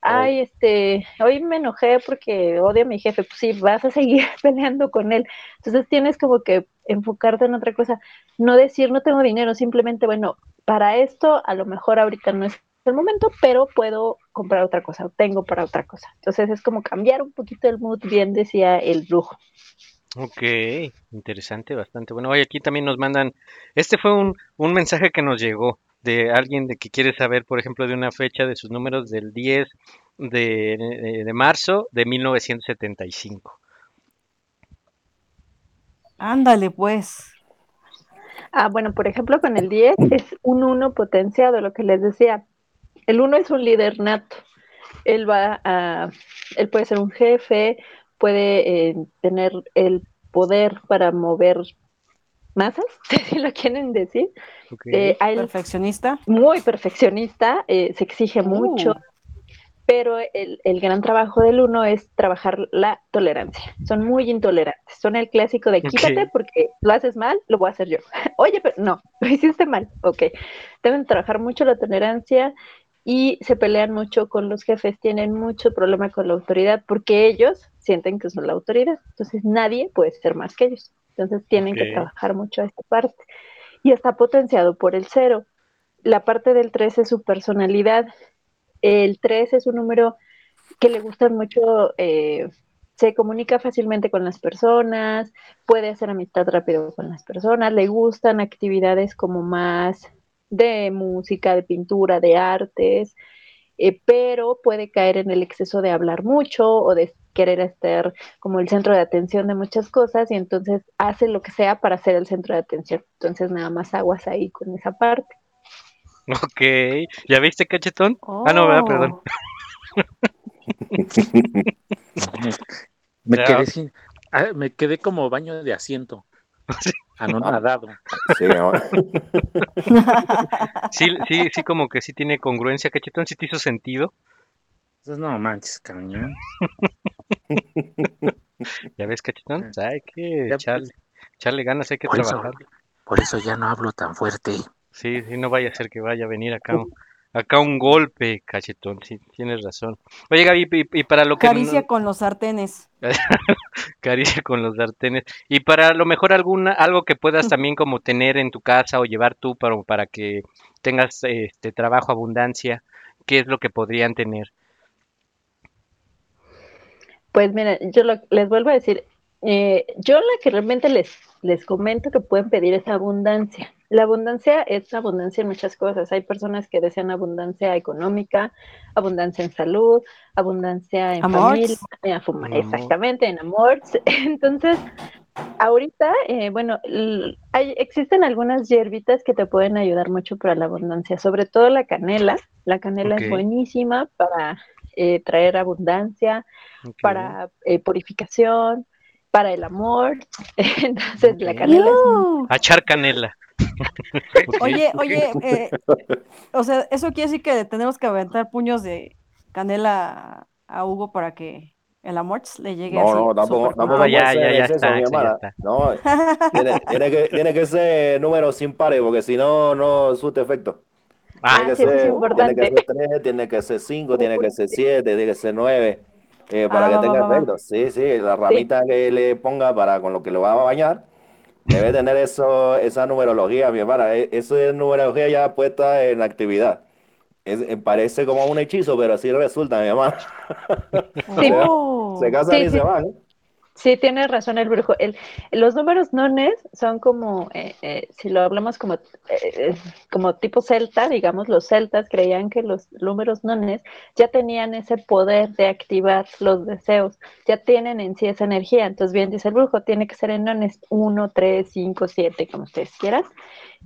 Ay, este, hoy me enojé porque odio a mi jefe, pues sí, vas a seguir peleando con él. Entonces tienes como que enfocarte en otra cosa, no decir no tengo dinero, simplemente, bueno, para esto a lo mejor ahorita no es el momento, pero puedo comprar otra cosa, tengo para otra cosa. Entonces es como cambiar un poquito el mood, bien decía el brujo. Ok, interesante, bastante. Bueno, hoy aquí también nos mandan, este fue un, un mensaje que nos llegó de alguien de que quiere saber, por ejemplo, de una fecha de sus números del 10 de, de marzo de 1975. Ándale, pues. Ah, bueno, por ejemplo, con el 10 es un 1 potenciado, lo que les decía. El 1 es un líder nato. Él va a, él puede ser un jefe, puede eh, tener el poder para mover masas, si lo quieren decir. Eh, perfeccionista. Muy perfeccionista, eh, se exige mucho, uh pero el, el, gran trabajo del uno es trabajar la tolerancia. Son muy intolerantes. Son el clásico de quítate porque lo haces mal, lo voy a hacer yo. Oye, pero no, lo hiciste mal. Ok. Deben trabajar mucho la tolerancia y se pelean mucho con los jefes. Tienen mucho problema con la autoridad porque ellos sienten que son la autoridad. Entonces nadie puede ser más que ellos. Entonces tienen que trabajar mucho esta parte. Y está potenciado por el cero. La parte del tres es su personalidad el 3 es un número que le gusta mucho, eh, se comunica fácilmente con las personas, puede hacer amistad rápido con las personas, le gustan actividades como más de música, de pintura, de artes, eh, pero puede caer en el exceso de hablar mucho o de querer estar como el centro de atención de muchas cosas y entonces hace lo que sea para ser el centro de atención. Entonces nada más aguas ahí con esa parte. Ok, ¿ya viste cachetón? Ah, no, ¿verdad? Perdón. me, quedé sin, ah, me quedé como baño de asiento. Anonadado. Sí, hermano. Sí, sí, sí, como que sí tiene congruencia, cachetón, sí te hizo sentido. Entonces, no manches, cañón. Ya ves, cachetón, pues hay que Ya, echarle, echarle ganas, hay que Por eso, trabajar. por eso ya no hablo tan fuerte. Sí, sí, no vaya a ser que vaya a venir acá acá un golpe, cachetón, sí, tienes razón. Oye, Gaby, y, y para lo que Caricia no- con los sartenes. caricia con los sartenes, y para lo mejor alguna, algo que puedas también como tener en tu casa o llevar tú para, para que tengas este trabajo, abundancia, ¿qué es lo que podrían tener? Pues mira, yo lo- les vuelvo a decir, eh, yo la que realmente les, les comento que pueden pedir es abundancia. La abundancia es abundancia en muchas cosas. Hay personas que desean abundancia económica, abundancia en salud, abundancia en Amors. familia, en amor. exactamente, en amor. Entonces, ahorita, eh, bueno, hay, existen algunas hierbitas que te pueden ayudar mucho para la abundancia, sobre todo la canela. La canela es buenísima para eh, traer abundancia, para eh, purificación, para el amor. Entonces, la canela es ¡Iu! A echar canela. Oye, oye, eh, o sea, eso quiere decir que tenemos que aventar puños de canela a Hugo para que el amor le llegue No, así. no, tampoco, tampoco Ah, ya, ser ya, ya está, ya. No, tiene, tiene que, tiene que ser números impares, porque si no, no surte efecto. Ah, Tiene que sí, eso es ser, tiene importante. que ser 3, tiene que ser 5, tiene que ser 7, tiene que ser 9, eh, para Ah, que va, tenga va, va. efecto. Sí, sí, la ramita que le ponga para con lo que lo va a bañar, debe tener eso, esa numerología, mi hermana. Eso es numerología ya puesta en actividad. Es, eh, parece como un hechizo, pero así resulta, mi hermano. Sí. Oh. Se casan Sí, y se van. Sí, tiene razón el brujo. El, los números nones son como, eh, eh, si lo hablamos como, eh, eh, como tipo celta, digamos, los celtas creían que los números nones ya tenían ese poder de activar los deseos, ya tienen en sí esa energía. Entonces, bien dice el brujo, tiene que ser en nones 1, 3, 5, 7, como ustedes quieran.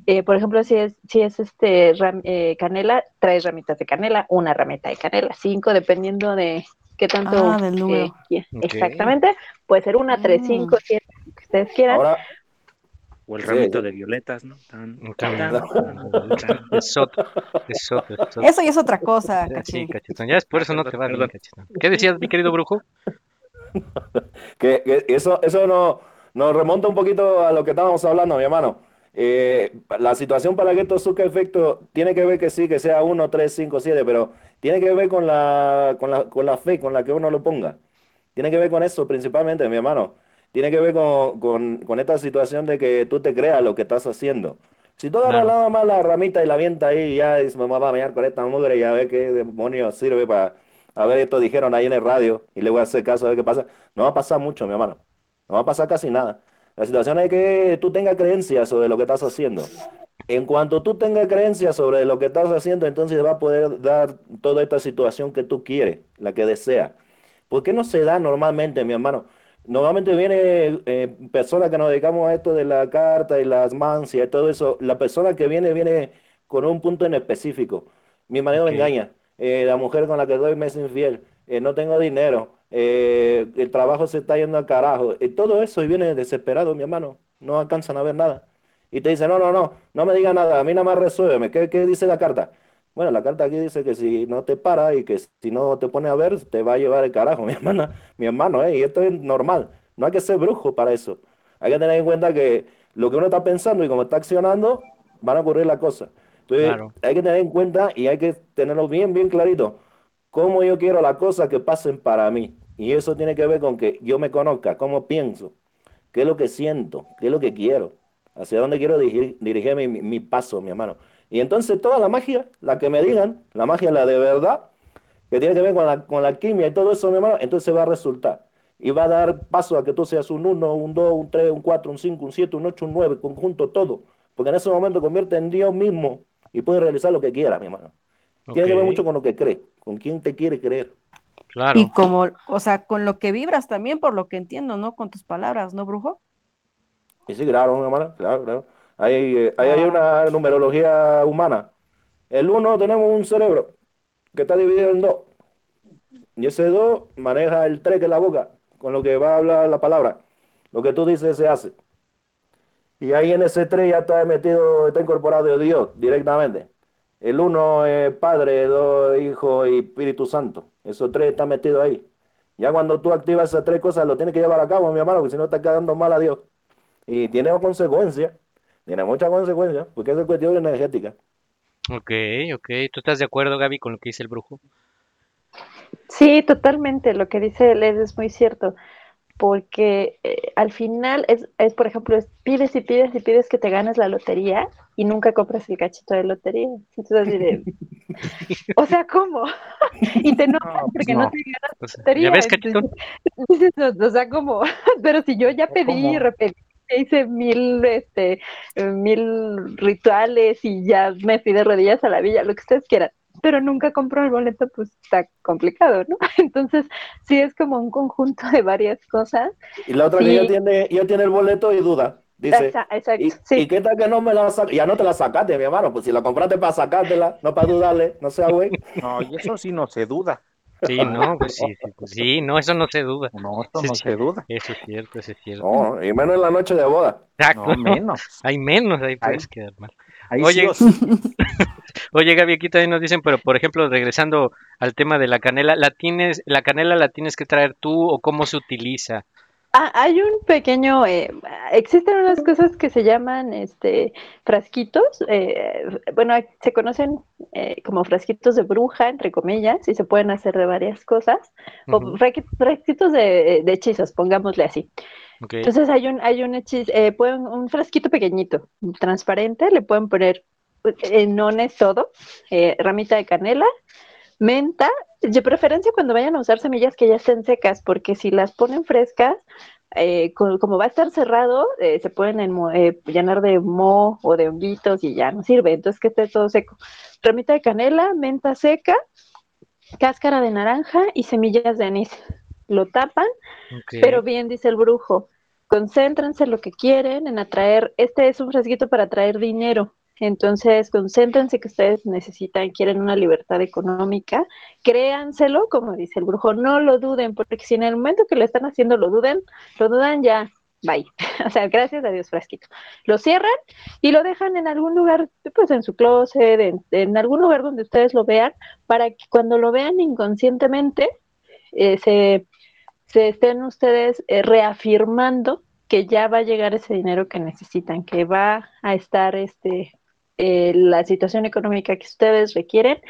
Eh, por ejemplo, si es, si es este ram- canela, tres ramitas de canela, una ramita de canela, cinco, dependiendo de qué tanto. Ah, del número. eh. Exactamente. Puede ser una, tres, Mm. cinco, siete, lo que ustedes quieran. Ahora, O el Sí, ramito sí. de violetas, ¿no? Tan, tan, tan, tan. Es otro, es otro, es otro. Eso ya es otra cosa, Sí, cachín. cachetón. Ya es por eso no te va bien, cachetón. ¿Qué decías, mi querido brujo? Que, que eso, eso no- nos remonta un poquito a lo que estábamos hablando, mi hermano. Eh, la situación para que esto surca efecto tiene que ver que sí, que sea 1, 3, 5, 7, pero tiene que ver con la, con la, con la fe con la que uno lo ponga. Tiene que ver con eso principalmente, mi hermano. Tiene que ver con, con, con esta situación de que tú te creas lo que estás haciendo. Si tú agarras nada más la ramita y la avienta ahí ya dices, me voy a bañar con esta mugre y a ver qué demonios sirve para, a ver, esto dijeron ahí en el radio y le voy a hacer caso a ver qué pasa. No va a pasar mucho, mi hermano. No va a pasar casi nada. La situación es que tú tengas creencias sobre lo que estás haciendo. En cuanto tú tengas creencias sobre lo que estás haciendo, entonces va a poder dar toda esta situación que tú quieres, la que deseas. ¿Por qué no se da normalmente, mi hermano? Normalmente viene eh, personas que nos dedicamos a esto de la carta y las mancias y todo eso. La persona que viene, viene con un punto en específico. Mi marido me engaña. eh, la mujer con la que doy me es infiel. eh, no tengo dinero. Eh, el trabajo se está yendo al carajo. eh, todo eso y viene desesperado, mi hermano. No alcanzan a ver nada. Y te dice, no, no, no, no me diga nada. A mí nada más resuélveme. ¿Qué, qué dice la carta? Bueno, la carta aquí dice que si no te para y que si no te pone a ver, te va a llevar el carajo, mi hermana, mi hermano, ¿eh? Y esto es normal. No hay que ser brujo para eso. Hay que tener en cuenta que lo que uno está pensando y como está accionando, van a ocurrir las cosas. Entonces, Claro. hay que tener en cuenta y hay que tenerlo bien, bien clarito. Cómo yo quiero las cosas que pasen para mí. Y eso tiene que ver con que yo me conozca, cómo pienso, qué es lo que siento, qué es lo que quiero, hacia dónde quiero dirigir, mi, paso, mi hermano. Y entonces toda la magia, la que me digan, la magia, la de verdad, que tiene que ver con la, con la química y todo eso, mi hermano, entonces va a resultar. Y va a dar paso a que tú seas un 1, un 2, un 3, un 4, un 5, un 7, un 8, un 9, conjunto todo. Porque en ese momento convierte en Dios mismo y puede realizar lo que quiera, mi hermano. Tiene que ver mucho con lo que cree, con quién te quiere creer. Claro. Y como, o sea, con lo que vibras también, por lo que entiendo, ¿no? Con tus palabras, ¿no, brujo? Y sí, claro, mi hermano, claro, claro. Ahí, eh, ahí hay una numerología humana. El uno tenemos un cerebro que está dividido en dos. Y ese dos maneja el tres que es la boca, con lo que va a hablar la palabra. Lo que tú dices se hace. Y ahí en ese tres ya está metido, está incorporado Dios directamente. El uno es Padre, dos Hijo y Espíritu Santo. Esos tres están metidos ahí. Ya cuando tú activas esas tres cosas, lo tienes que llevar a cabo, mi hermano, porque si no está quedando mal a Dios. Y tiene consecuencias, tiene muchas consecuencias, porque es cuestión energética. Ok, ok. ¿Tú estás de acuerdo, Gaby, con lo que dice el brujo? Sí, totalmente. Lo que dice Led es muy cierto. Porque eh, al final es, es, por ejemplo, es, pides y pides y pides que te ganes la lotería y nunca compras el cachito de lotería. Entonces, así de, o sea, ¿cómo? y te enojas No, pues porque no. no te ganas la O sea, lotería. ¿Ya ves, cachito? Entonces, o, o sea, ¿cómo? Pero si yo ya pedí y repetí, hice mil, este, mil rituales y ya me fui de rodillas a la villa, lo que ustedes quieran, pero nunca compro el boleto, pues está complicado, ¿no? Entonces, sí es como un conjunto de varias cosas. Y la otra que ya tiene, ya tiene el boleto y duda. Dice, Exa- exacto, ¿y, sí. ¿y qué tal que no me la sac- Ya no te la sacaste, mi hermano. Pues si la compraste para sacártela, no para dudarle, no sea güey. No, y eso sí no se duda. Sí, no, pues sí, sí, pues sí, no, eso no se duda. No, esto Sí, no sí. se duda. Eso es cierto, eso es cierto. No, y menos en la noche de boda. Exacto. No, menos. Hay menos, ahí Ahí- puedes quedar mal. Ahí Oye, sí. Oye, Gaby, aquí también nos dicen, pero por ejemplo, regresando al tema de la canela, ¿la tienes, la canela la tienes que traer tú o cómo se utiliza? Ah, hay un pequeño, eh, existen unas cosas que se llaman este frasquitos, eh, bueno, se conocen eh, como frasquitos de bruja, entre comillas, y se pueden hacer de varias cosas, o frasquitos de, de hechizos, pongámosle así. Ok. Entonces hay un, hay un hechizo, eh, pueden, un frasquito pequeñito, transparente, le pueden poner eh, nones todo, eh, ramita de canela, menta, de preferencia cuando vayan a usar semillas que ya estén secas, porque si las ponen frescas, eh, co- como va a estar cerrado, se pueden llenar de moho o de honguitos y ya no sirve, entonces que esté todo seco. Ramita de canela, menta seca, cáscara de naranja y semillas de anís. Lo tapan pero bien dice el brujo, concéntrense en lo que quieren, en atraer, este es un fresquito para atraer dinero, entonces concéntrense que ustedes necesitan, quieren una libertad económica, créanselo, como dice el brujo, no lo duden, porque si en el momento que lo están haciendo lo duden, lo dudan ya, bye, o sea, gracias a Dios fresquito. Lo cierran y lo dejan en algún lugar, pues en su closet, en, en algún lugar donde ustedes lo vean, para que cuando lo vean inconscientemente, eh, se se estén ustedes eh, reafirmando que ya va a llegar ese dinero que necesitan, que va a estar este, eh, la situación económica que ustedes requieren.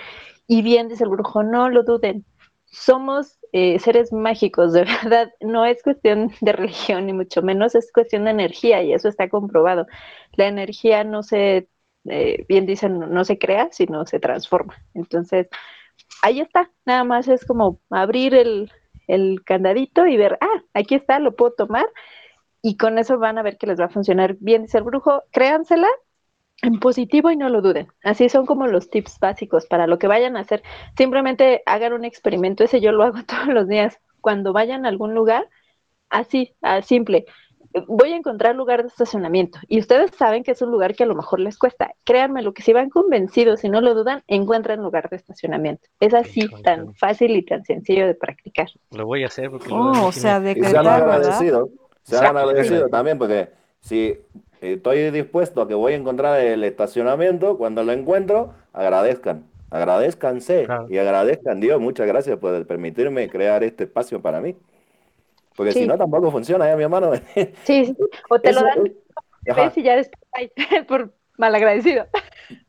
Y bien, dice el brujo, no lo duden, somos eh, seres mágicos, de verdad, no es cuestión de religión ni mucho menos, es cuestión de energía y eso está comprobado. La energía no se, bien dicen, no, no se crea, sino se transforma. Entonces, ahí está, nada más es como abrir el, el candadito y ver, ah, aquí está, lo puedo tomar. Y con eso van a ver que les va a funcionar bien, dice el brujo, créansela en positivo y no lo duden. Así son como los tips básicos para lo que vayan a hacer. Simplemente hagan un experimento, ese yo lo hago todos los días. Cuando vayan a algún lugar, así, a simple. Voy a encontrar lugar de estacionamiento y ustedes saben que es un lugar que a lo mejor les cuesta. Créanme, lo que si van convencidos y no lo dudan, encuentren lugar de estacionamiento. Es así Híjole, tan fácil y tan sencillo de practicar. Lo voy a hacer porque Oh, mí o sí sea, sean decretar, ¿verdad? agradecidos. Sean agradecidos también, porque si estoy dispuesto a que voy a encontrar el estacionamiento, cuando lo encuentro, agradezcan. Agradezcanse Claro. y agradezcan Dios. Muchas gracias por permitirme crear este espacio para mí. Porque Sí. si no, tampoco funciona, ¿eh, mi hermano? Sí, o te Eso- lo dan ves y ya después ay, por malagradecido.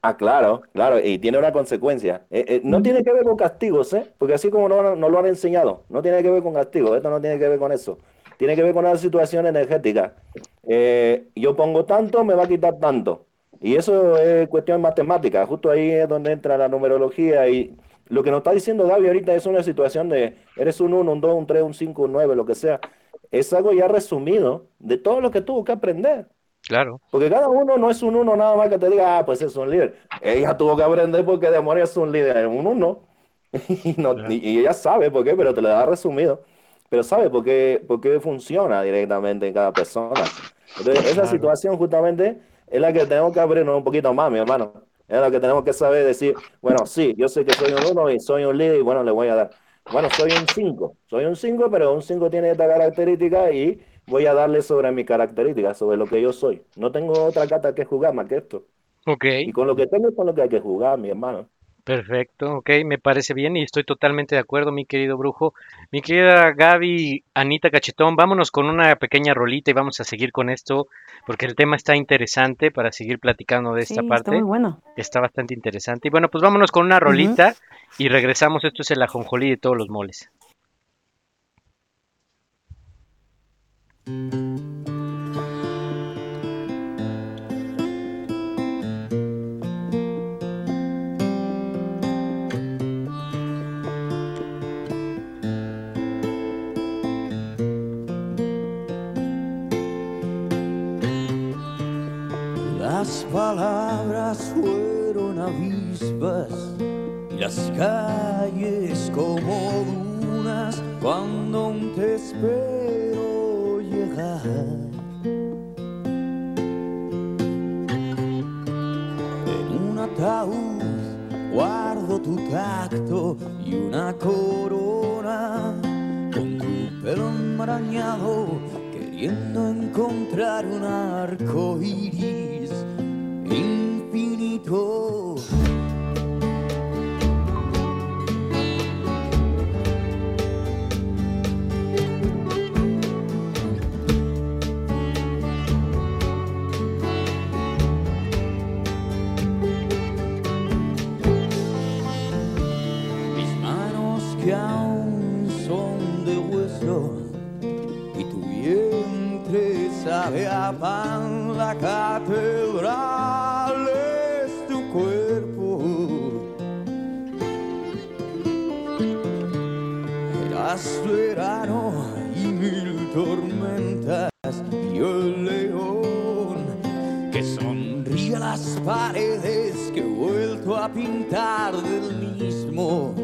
Ah, claro, claro, y tiene una consecuencia. Eh, eh, no tiene que ver con castigos, ¿eh? Porque así como no, no lo han enseñado, no tiene que ver con castigos, esto no tiene que ver con eso. Tiene que ver con una situación energética. Eh, yo pongo tanto, me va a quitar tanto. Y eso es cuestión matemática, justo ahí es donde entra la numerología y lo que nos está diciendo Gaby ahorita es una situación de eres un 1, un 2, un 3, un 5, un 9, lo que sea. Es algo ya resumido de todo lo que tuvo que aprender. Claro, Porque cada uno no es un uno nada más que te diga, ah, pues es un líder. Ella tuvo que aprender porque demonio es un líder, es un uno. Y, no- Claro. y- y ella sabe por qué, pero te lo da resumido. Pero sabe por qué, por qué funciona directamente en cada persona. Entonces, esa situación justamente es la que tenemos que abrirnos un poquito más, mi hermano. Es la que tenemos que saber decir, bueno, sí, yo sé que soy un uno y soy un líder y bueno, le voy a dar. Bueno, soy un 5, soy un 5, pero un 5 tiene esta característica y voy a darle sobre mi característica, sobre lo que yo soy. No tengo otra carta que jugar más que esto. Ok. Y con lo que tengo es con lo que hay que jugar, mi hermano. Perfecto, ok, me parece bien y estoy totalmente de acuerdo, mi querido brujo. Mi querida Gaby, Anita Cachetón, vámonos con una pequeña rolita y vamos a seguir con esto, porque el tema está interesante para seguir platicando de esta Sí, parte. está muy bueno. Está bastante interesante. Y bueno, pues vámonos con una rolita y regresamos. Esto es el ajonjolí de todos los moles. Las palabras fueron avispas y las calles como dunas cuando te espero llegar. En un ataúd guardo tu tacto y una corona con tu pelo enmarañado queriendo encontrar un arco iris Mis manos que aún son de hueso y tu vientre sabe a pan, la catedral tormentas y el león que sonríe las paredes que he vuelto a pintar del mismo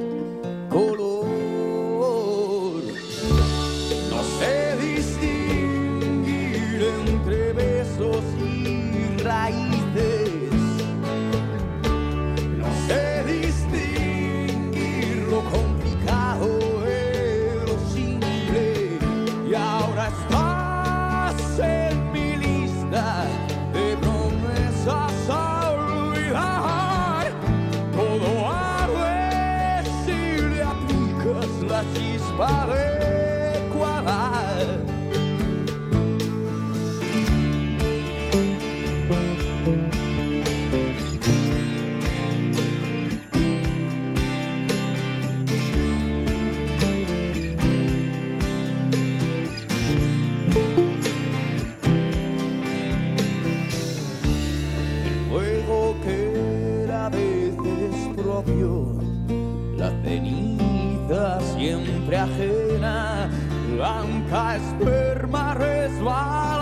la ceniza siempre ajena, blanca esperma resbalando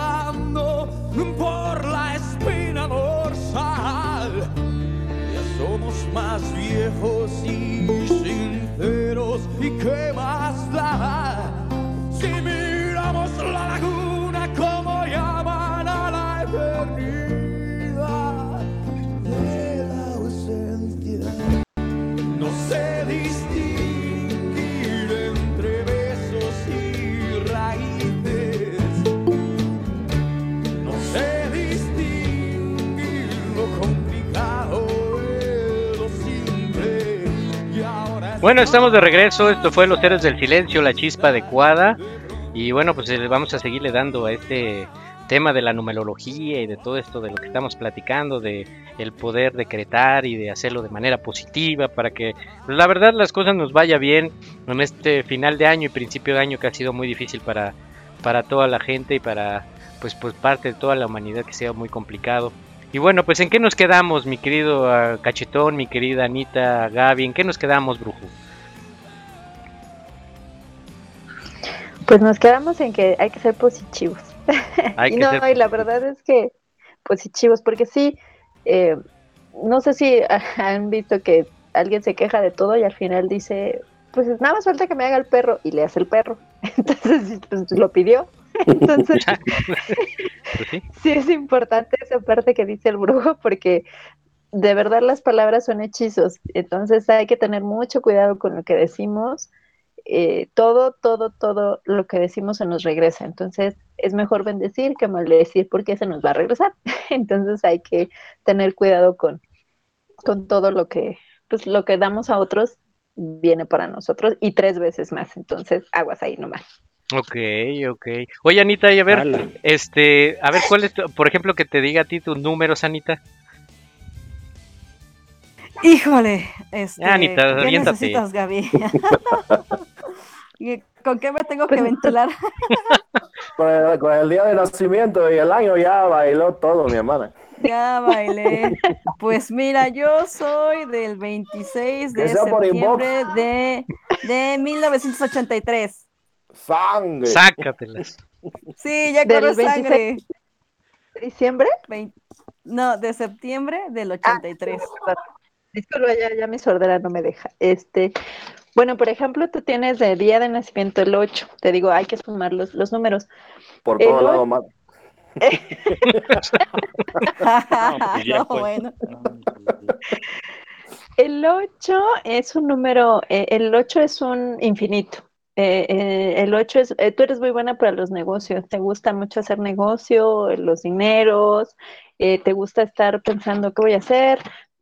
Bueno, estamos de regreso. Esto fue Los Héroes del Silencio, la chispa adecuada. Y bueno, pues eh, vamos a seguirle dando a este tema de la numerología y de todo esto de lo que estamos platicando, de el poder decretar y de hacerlo de manera positiva para que la verdad las cosas nos vaya bien en este final de año y principio de año que ha sido muy difícil para, para toda la gente y para pues, pues parte de toda la humanidad que sea muy complicado. Y bueno, pues en qué nos quedamos, mi querido ah, Cachetón, mi querida Anita, Gaby, ¿en qué nos quedamos, brujo? Pues nos quedamos en que hay que ser positivos. Hay y que no, ser y la verdad es que positivos, porque sí, eh, no sé si han visto que alguien se queja de todo y al final dice, pues nada más falta que me haga el perro y le hace el perro. Entonces, pues lo pidió. Entonces, Pues sí. sí es importante esa parte que dice el brujo porque de verdad las palabras son hechizos. Entonces hay que tener mucho cuidado con lo que decimos. eh, todo, todo, todo lo que decimos se nos regresa. Entonces, es mejor bendecir que maldecir porque se nos va a regresar. Entonces, hay que tener cuidado con, con todo lo que, pues, lo que damos a otros viene para nosotros y tres veces más. Entonces, aguas ahí nomás. Ok, ok. Oye, Anita, y a ver, Ala. este, a ver, ¿cuál es, tu- por ejemplo, que te diga a ti tus números, Anita? Híjole, este, Ya, Anita, ¿qué aviéntate. necesitas, Gaby? ¿Y ¿Con qué me tengo que ventilar? Con el, con el día de nacimiento y el año ya bailó todo, mi hermana. Ya bailé. Pues mira, yo soy del 26 de septiembre de, de 1983. Sangre. Sácatelas. Sí, ya corre 26. sangre. ¿Diciembre? No, de septiembre del 83. Disculpa, ya, ya mi sordera no me deja. Este, bueno, por ejemplo, tú tienes de día de nacimiento el 8. Te digo, hay que sumar los, los números. Por El todos hoy- lados, más. pues ya no, bueno. El 8 es un número, eh, el 8 es un infinito. Eh, eh, el 8 es, eh, tú eres muy buena para los negocios, te gusta mucho hacer negocio, eh, los dineros, eh, te gusta estar pensando qué voy a hacer,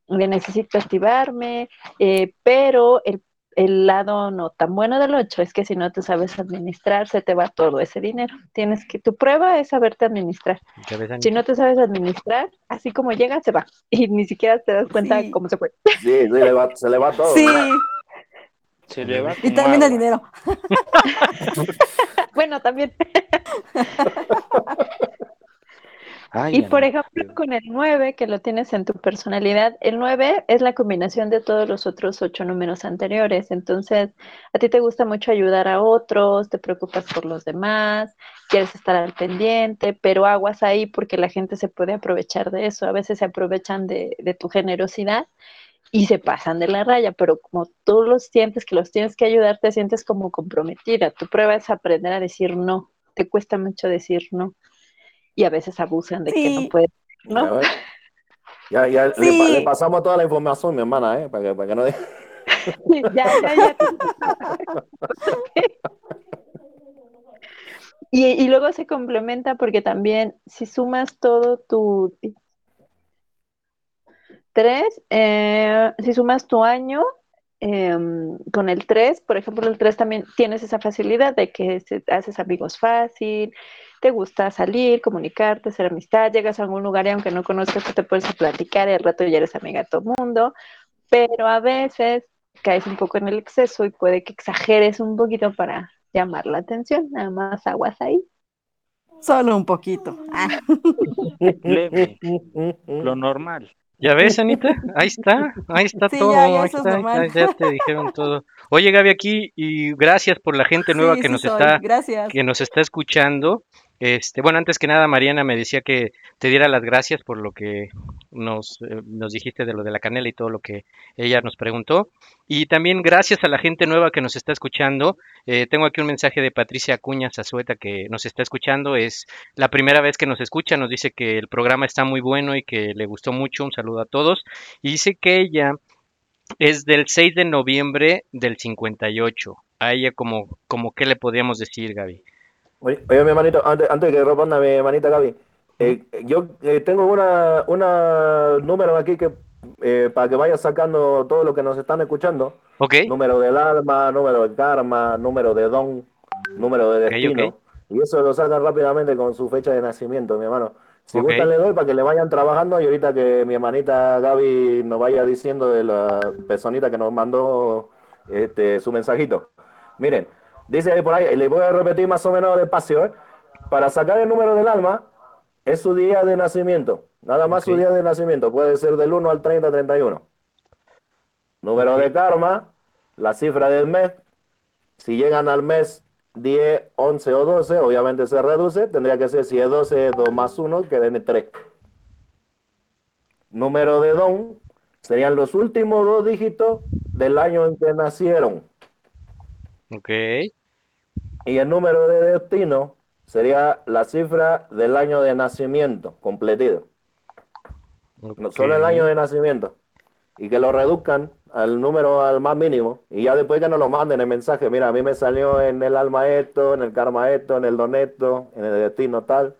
eh, necesito activarme, eh, pero el, el lado no tan bueno del 8 es que si no te sabes administrar, se te va todo ese dinero. Tienes que, tu prueba es saberte administrar. ¿Ya ves, Si no te sabes administrar, así como llega, se va. Y ni siquiera te das cuenta Sí. cómo se fue. Sí, sí, le va- se le va todo. Sí, Se le va y como también el dinero. Bueno, también. Ay, Y por ejemplo, con el 9, que lo tienes en tu personalidad, el 9 es la combinación de todos los otros ocho números anteriores. Entonces, a ti te gusta mucho ayudar a otros, te preocupas por los demás, quieres estar al pendiente, pero aguas ahí porque la gente se puede aprovechar de eso. A veces se aprovechan de, de tu generosidad y se pasan de la raya, pero como tú los sientes que los tienes que ayudar, te sientes como comprometida. Tu prueba es aprender a decir no. Te cuesta mucho decir no. Y a veces abusan de que no puedes, ¿no? ya, ya le, Sí. pa- le pasamos toda la información, mi hermana, ¿eh? Para que, para que no diga- ya, ya, ya. Y, y luego se complementa porque también si sumas todo tu tres, eh, si sumas tu año em, con el 3, por ejemplo, el 3 también tienes esa facilidad de que se- haces amigos fácil, te gusta salir, comunicarte, hacer amistad, llegas a algún lugar y aunque no conozcas, tú te puedes platicar y al rato ya eres amiga de todo mundo, pero a veces caes un poco en el exceso y puede que exageres un poquito para llamar la atención, nada más aguas ahí. Solo un poquito. Ah, Leve, lo normal. ¿Ya ves, Anita? Ahí está, ahí está Sí, todo, ya, ahí está, ya, ya te dijeron todo. Oye, Gaby, aquí, y gracias por la gente nueva sí, que sí nos soy. está Gracias. que nos está escuchando. Este, bueno, antes que nada, Mariana me decía que te diera las gracias por lo que nos, eh, nos dijiste de lo de la canela y todo lo que ella nos preguntó. Y también gracias a la gente nueva que nos está escuchando. Eh, tengo aquí un mensaje de Patricia Acuña Zazueta que nos está escuchando. Es la primera vez que nos escucha. Nos dice que el programa está muy bueno y que le gustó mucho. Un saludo a todos. Y dice que ella es del 6 de noviembre del 58. A ella como, como qué le podríamos decir, Gaby. Oye, oye, mi hermanito, antes, antes que responda mi hermanita Gaby, eh, yo eh, tengo una, una número aquí que eh, para que vaya sacando todo lo que nos están escuchando. ¿Ok? Número del alma, número del karma, número de don, número de destino. Y eso lo sacan rápidamente con su fecha de nacimiento, mi hermano. Si gustan le doy para que le vayan trabajando y ahorita que mi hermanita Gaby nos vaya diciendo de la personita que nos mandó este, su mensajito. Miren, dice ahí por ahí, le voy a repetir más o menos despacio, ¿eh? Para sacar el número del alma es su día de nacimiento. Nada más su Ok. día de nacimiento. Puede ser del 1 al 30, 31. Número de karma, la cifra del mes. Si llegan al mes 10, 11 o 12, obviamente se reduce. Tendría que ser si es 12, 2 más 1, que den 3. Número de don serían los últimos dos dígitos del año en que nacieron. Ok. Y el número de destino sería la cifra del año de nacimiento, completito. No, Solo el año de nacimiento. y que lo reduzcan al número al más mínimo y ya después que nos lo manden el mensaje, mira, a mí me salió en el alma esto, en el karma esto, en el don esto, en el destino tal,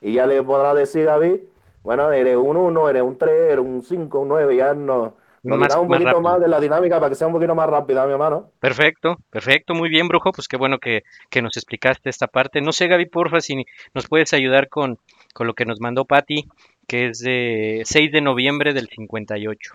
y ya le podrá decir David, bueno, eres un 1, eres un 3, eres un 5, un 9, ya no, nos Más- un más poquito rápido. más de la dinámica para que sea un poquito más rápida, mi hermano. Perfecto, perfecto, muy bien, Brujo, pues qué bueno que, que nos explicaste esta parte. No sé, Gaby, porfa, si nos puedes ayudar con, con lo que nos mandó Patti, que es de 6 de noviembre del 58.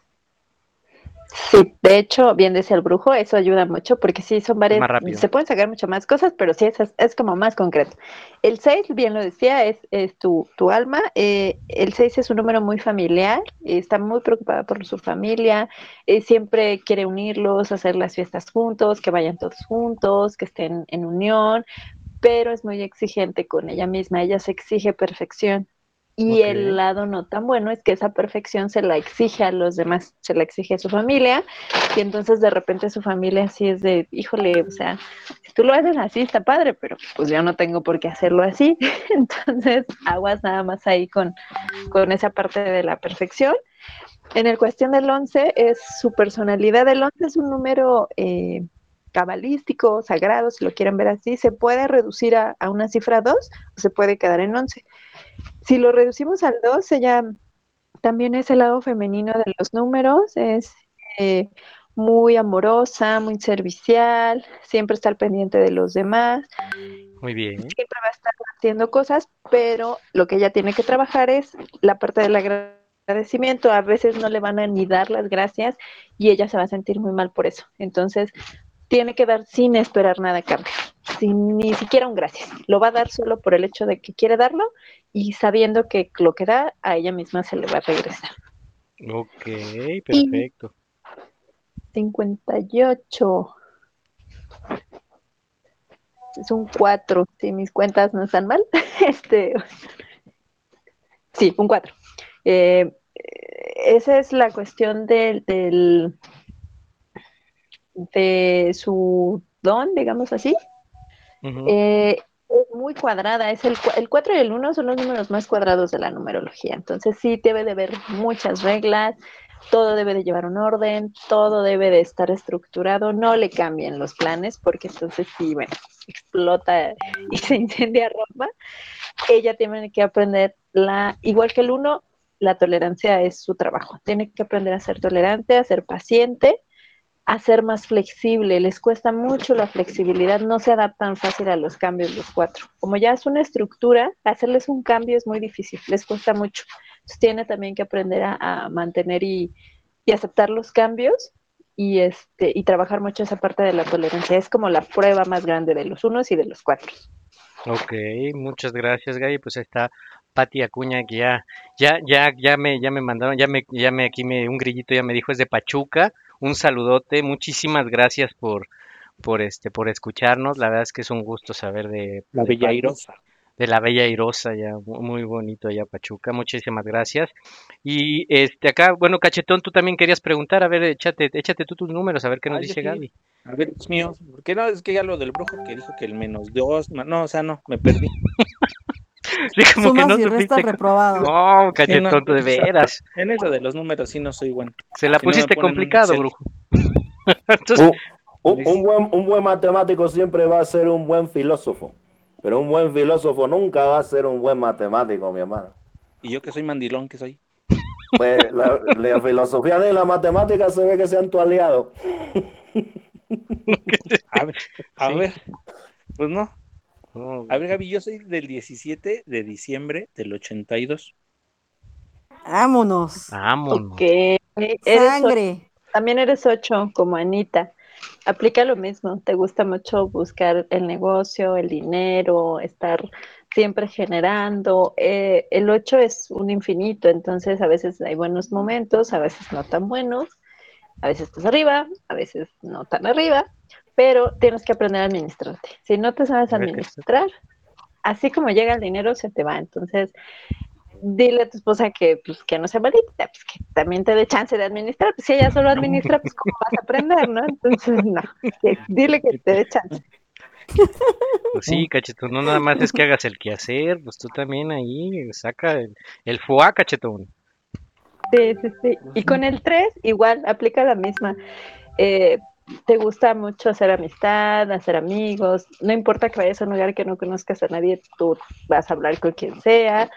Sí, de hecho, bien decía el brujo, eso ayuda mucho porque sí, son varias, se pueden sacar mucho más cosas, pero sí, es, es como más concreto. El 6, bien lo decía, es, es tu, tu alma. eh, el 6 es un número muy familiar, eh, está muy preocupada por su familia, eh, siempre quiere unirlos, hacer las fiestas juntos, que vayan todos juntos, que estén en unión, pero es muy exigente con ella misma, ella se exige perfección. Y el lado no tan bueno es que esa perfección se la exige a los demás, se la exige a su familia, y entonces de repente su familia así es de, híjole, o sea, si tú lo haces así está padre, pero pues yo no tengo por qué hacerlo así. Entonces, aguas nada más ahí con, con esa parte de la perfección. En el cuestión del 11 es su personalidad. El 11 es un número eh, cabalístico, sagrado, si lo quieren ver así. Se puede reducir a, a una cifra 2 o se puede quedar en 11. Si lo reducimos al 2, ella también es el lado femenino de los números, es eh, muy amorosa, muy servicial, siempre está al pendiente de los demás, Muy bien. siempre va a estar haciendo cosas, pero lo que ella tiene que trabajar es la parte del agradecimiento. A veces no le van a ni dar las gracias y ella se va a sentir muy mal por eso. Entonces, tiene que dar sin esperar nada a cambio, sin ni siquiera un gracias. Lo va a dar solo por el hecho de que quiere darlo y sabiendo que lo que da a ella misma se le va a regresar. Ok, perfecto. 58. Es un 4, si mis cuentas no están mal. Este, sí, un 4. Eh, esa es la cuestión del, del- de su don, digamos así. Eh, es muy cuadrada, es el, el 4 y el 1 son los números más cuadrados de la numerología, entonces sí debe de haber muchas reglas, todo debe de llevar un orden, todo debe de estar estructurado, no le cambien los planes porque entonces sí, bueno, explota y se incendia Roma. Ella tiene que aprender la, igual que el 1, la tolerancia es su trabajo, tiene que aprender a ser tolerante, a ser paciente a ser más flexible, les cuesta mucho la flexibilidad, no se adaptan fácil a los cambios los cuatro. Como ya es una estructura, hacerles un cambio es muy difícil, les cuesta mucho. Tiene también que aprender a, a mantener y, y aceptar los cambios y, este, y trabajar mucho esa parte de la tolerancia. Es como la prueba más grande de los unos y de los cuatro. Ok, muchas gracias, Gaby. Pues ahí está Pati Acuña, que ya, ya, ya, ya me, ya me mandaron, ya me, ya me, aquí me, un grillito ya me dijo, es de Pachuca. Un saludote, muchísimas gracias por, por este, por escucharnos. La verdad es que es un gusto saber de, La de Bella Pati, Airosa. de la Bella Airosa, ya, mu- muy bonito allá Pachuca. Muchísimas gracias. Y este, acá, bueno, Cachetón, tú también querías preguntar, a ver, échate, échate tú tus números, a ver qué nos Ay, dice sí. Gaby. A ver, es mío. ¿Por qué no? Es que ya lo del brujo que dijo que el menos dos. No, o sea, no, me perdí. Sí, como que no y supiste. reprobado. No, Cachetón, de veras. En eso de los números sí no soy bueno. Se la Si pusiste complicado, brujo. Entonces, Un, buen, un buen matemático siempre va a ser un buen filósofo, pero un buen filósofo nunca va a ser un buen matemático, mi hermano. Y yo que soy mandilón, que soy. Pues la, la filosofía de la matemática se ve que sean tu aliado. A ver, a ver. Pues no. A ver, Gaby, yo soy del 17 de diciembre del 82. Vámonos. vámonos. Ok, eres ocho. Sangre. También eres ocho, como Anita. Aplica lo mismo. Te gusta mucho buscar el negocio, el dinero, estar siempre generando. Eh, el ocho es un infinito, entonces a veces hay buenos momentos, a veces no tan buenos. A veces estás arriba, a veces no tan arriba, pero tienes que aprender a administrarte. Si no te sabes A ver, ¿qué es administrar, así como llega el dinero, se te va. Entonces, dile a tu esposa que, pues, que no sea malita, pues, que también te dé chance de administrar. Pues, si ella solo administra, pues cómo vas a aprender, ¿no? Entonces, no, que- dile que te dé chance. Pues sí, cachetón, no nada más es que hagas el quehacer, pues tú también ahí saca el, el foie, cachetón. Sí, sí, sí. Y con el 3 igual aplica la misma. Eh, te gusta mucho hacer amistad, hacer amigos, no importa que vayas a un lugar que no conozcas a nadie, tú vas a hablar con quien sea,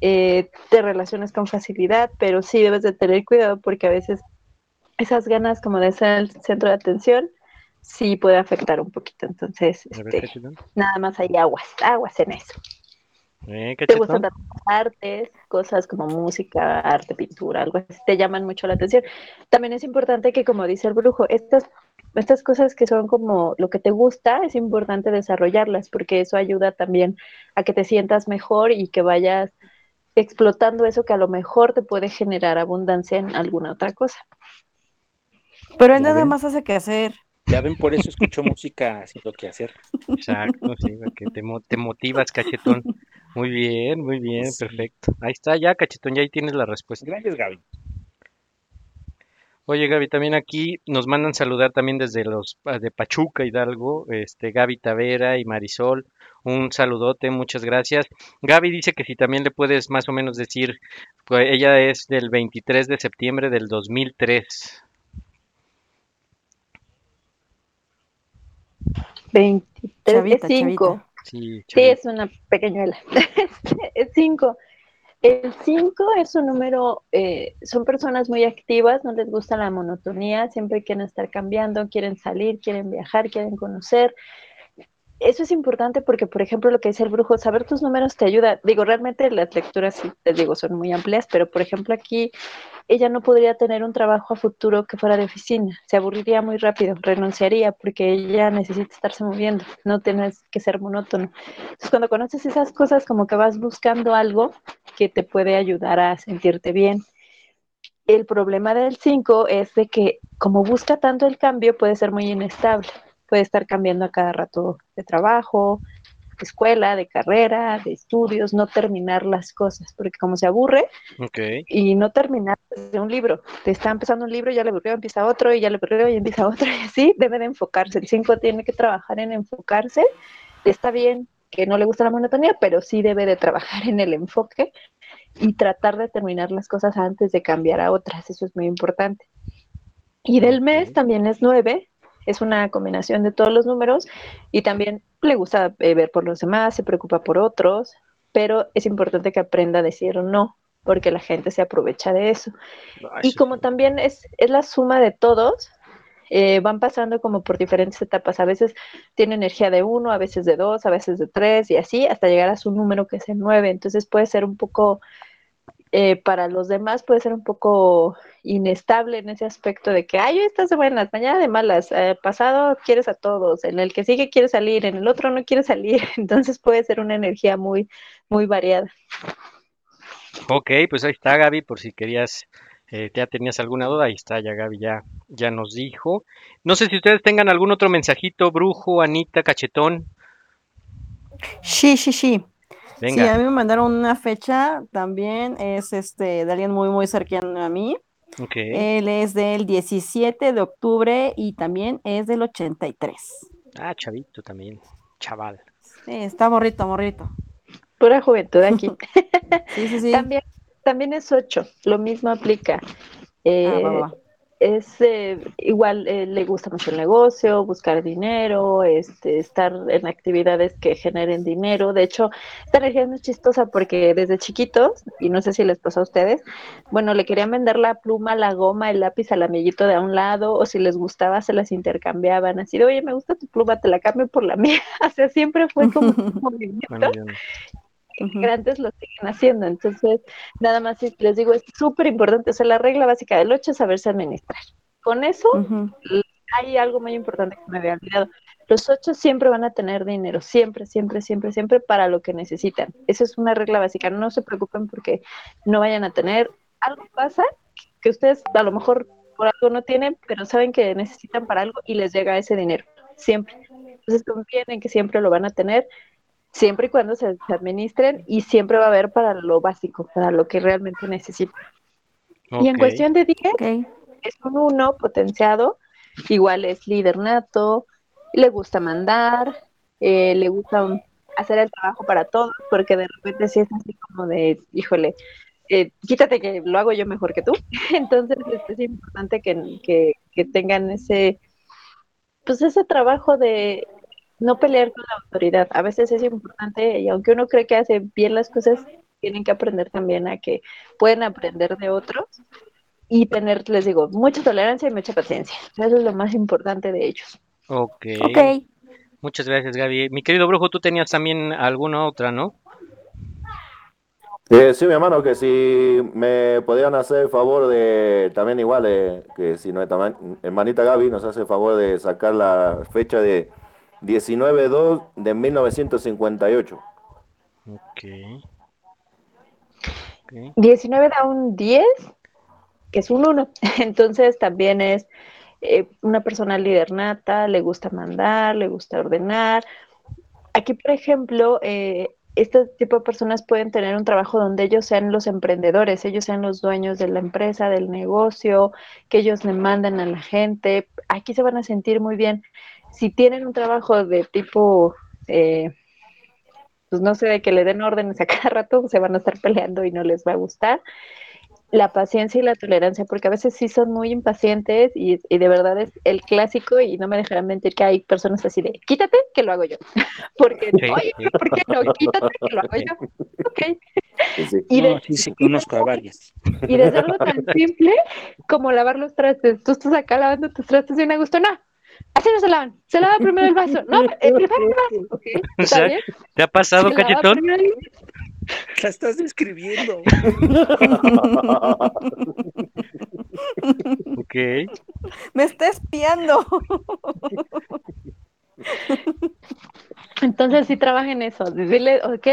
eh, te relacionas con facilidad, pero sí debes de tener cuidado porque a veces esas ganas como de ser el centro de atención sí puede afectar un poquito. Entonces, este, nada más hay aguas, aguas en eso. Eh, ¿Te gustan las artes, cosas como música, arte, pintura, algo así? Te llaman mucho la atención. También es importante que, como dice el brujo, estas, estas cosas que son como lo que te gusta, es importante desarrollarlas porque eso ayuda también a que te sientas mejor y que vayas explotando eso que a lo mejor te puede generar abundancia en alguna otra cosa. Pero él nada ven. más hace que hacer. Ya ven, por eso escucho música haciendo que hacer. Exacto, sí, porque te, mo- te motivas, cachetón. Muy bien, muy bien, Sí. perfecto. Ahí está, ya, cachetón, ya ahí tienes la respuesta. Gracias, Gaby. Oye, Gaby, también aquí nos mandan saludar también desde los ah, de Pachuca, Hidalgo, este, Gaby Tavera y Marisol. Un saludote, muchas gracias. Gaby dice que si también le puedes más o menos decir, pues ella es del 23 de septiembre del 2003. 23 Chavita, es 5. chavita. Sí, es una pequeñuela. es 5. El 5 es un número, eh, son personas muy activas, no les gusta la monotonía, siempre quieren estar cambiando, quieren salir, quieren viajar, quieren conocer. Eso es importante porque, por ejemplo, lo que dice el brujo, saber tus números te ayuda. Digo, realmente las lecturas, sí, les digo, son muy amplias, pero, por ejemplo, aquí ella no podría tener un trabajo a futuro que fuera de oficina, se aburriría muy rápido, renunciaría porque ella necesita estarse moviendo, no tienes que ser monótono. Entonces, cuando conoces esas cosas, como que vas buscando algo que te puede ayudar a sentirte bien. El problema del 5 es de que como busca tanto el cambio, puede ser muy inestable, puede estar cambiando a cada rato de trabajo, de escuela, de carrera, de estudios, no terminar las cosas, porque como se aburre, y no terminar de un libro. Te está empezando un libro, ya le aburrió, empieza otro, y ya le aburrió, y empieza otro, y así debe de enfocarse. El 5 tiene que trabajar en enfocarse. Está bien que no le gusta la monotonía, pero sí debe de trabajar en el enfoque y tratar de terminar las cosas antes de cambiar a otras. Eso es muy importante. Y del mes también es 9, es una combinación de todos los números y también le gusta eh, ver por los demás, se preocupa por otros, pero es importante que aprenda a decir no, porque la gente se aprovecha de eso. Y como sí. también es, es la suma de todos, eh, van pasando como por diferentes etapas. A veces tiene energía de uno, a veces de dos, a veces de tres y así hasta llegar a su número que es el nueve. Entonces puede ser un poco, eh, para los demás puede ser un poco inestable en ese aspecto de que, ay, hoy estás de buenas, mañana de malas, eh, pasado quieres a todos, en el que sigue quieres salir, en el otro no quieres salir. Entonces puede ser una energía muy, muy variada. Ok, pues ahí está Gaby, por si querías, eh, ya tenías alguna duda, ahí está, ya Gaby ya, ya nos dijo. No sé si ustedes tengan algún otro mensajito, Brujo, Anita, Cachetón. Sí, sí, sí. Sí, a Venga, mí me mandaron una fecha también, es este de alguien muy, muy cercano a mí. ok. Él es del 17 de octubre y también es del 83. Ah, chavito también, chaval. Sí, está morrito, morrito. Pura juventud aquí. Sí, sí, sí. También, también es 8, lo mismo aplica. Eh, Ah, va, va. Es eh, igual, eh, le gusta mucho el negocio, buscar dinero, este, estar en actividades que generen dinero. De hecho, esta energía es muy chistosa porque desde chiquitos, y no sé si les pasó a ustedes, bueno, le querían vender la pluma, la goma, el lápiz al amiguito de a un lado, o si les gustaba, se las intercambiaban. Así de, oye, me gusta tu pluma, te la cambio por la mía. o sea, siempre fue como un movimiento No- que grandes lo siguen haciendo. Entonces, nada más es- les digo, es súper importante. O sea, la regla básica del 8 es saberse administrar. Con eso Ujú. hay algo muy importante que me había olvidado. Los 8 siempre van a tener dinero, siempre, siempre, siempre, siempre para lo que necesitan. Esa es una regla básica. No se preocupen porque no vayan a tener. Algo pasa que ustedes a lo mejor por algo no tienen, pero saben que necesitan para algo y les llega ese dinero. Siempre. Entonces confíen en que siempre lo van a tener siempre y cuando se, se administren y siempre va a haber para lo básico, para lo que realmente necesitan. Y en cuestión de 10, Ok. es un uno potenciado, igual es líder nato, le gusta mandar, eh, le gusta hacer el trabajo para todos, porque de repente sí es así como de, híjole, eh, quítate que lo hago yo mejor que tú. Entonces este, es importante que, que, que tengan ese, pues ese trabajo de no pelear con la autoridad. A veces es importante y aunque uno cree que hace bien las cosas, tienen que aprender también a que pueden aprender de otros y tener, les digo, mucha tolerancia y mucha paciencia. Eso es lo más importante de ellos. Ok. Ok. Muchas gracias, Gaby. Mi querido brujo, tú tenías también alguna otra, ¿no? Eh, sí, mi hermano, que si me podían hacer el favor de, también igual, eh, que si nuestra man- hermanita Gaby nos hace el favor de sacar la fecha de 19-2 de 1958. Ok. Ok. 19 da un 10, que es un 1. Entonces también es eh, una persona líder nata, le gusta mandar, le gusta ordenar. Aquí, por ejemplo, eh, este tipo de personas pueden tener un trabajo donde ellos sean los emprendedores, ellos sean los dueños de la empresa, del negocio, que ellos le mandan a la gente. Aquí se van a sentir muy bien. Si tienen un trabajo de tipo, eh, pues no sé, de que le den órdenes a cada rato, se van a estar peleando y no les va a gustar. La paciencia y la tolerancia, porque a veces sí son muy impacientes y, y de verdad es el clásico y no me dejarán mentir que hay personas así de, quítate, que lo hago yo. Porque, Sí, oye, sí. ¿por qué no? Quítate, que lo hago yo. Ok. Sí, sí. Y, de- No, sí, sí, conozco a varias. y desde algo tan simple como lavar los trastes. Tú estás acá lavando tus trastes bien a gusto. No, así no se lavan. Se lava primero el vaso. No, eh, primero el vaso. Ok, O ¿está sea, bien? ¿Te ha pasado, Se cachetón? el. La estás describiendo. Ok. Me está espiando. Entonces sí trabaja en eso. Decirle, ok,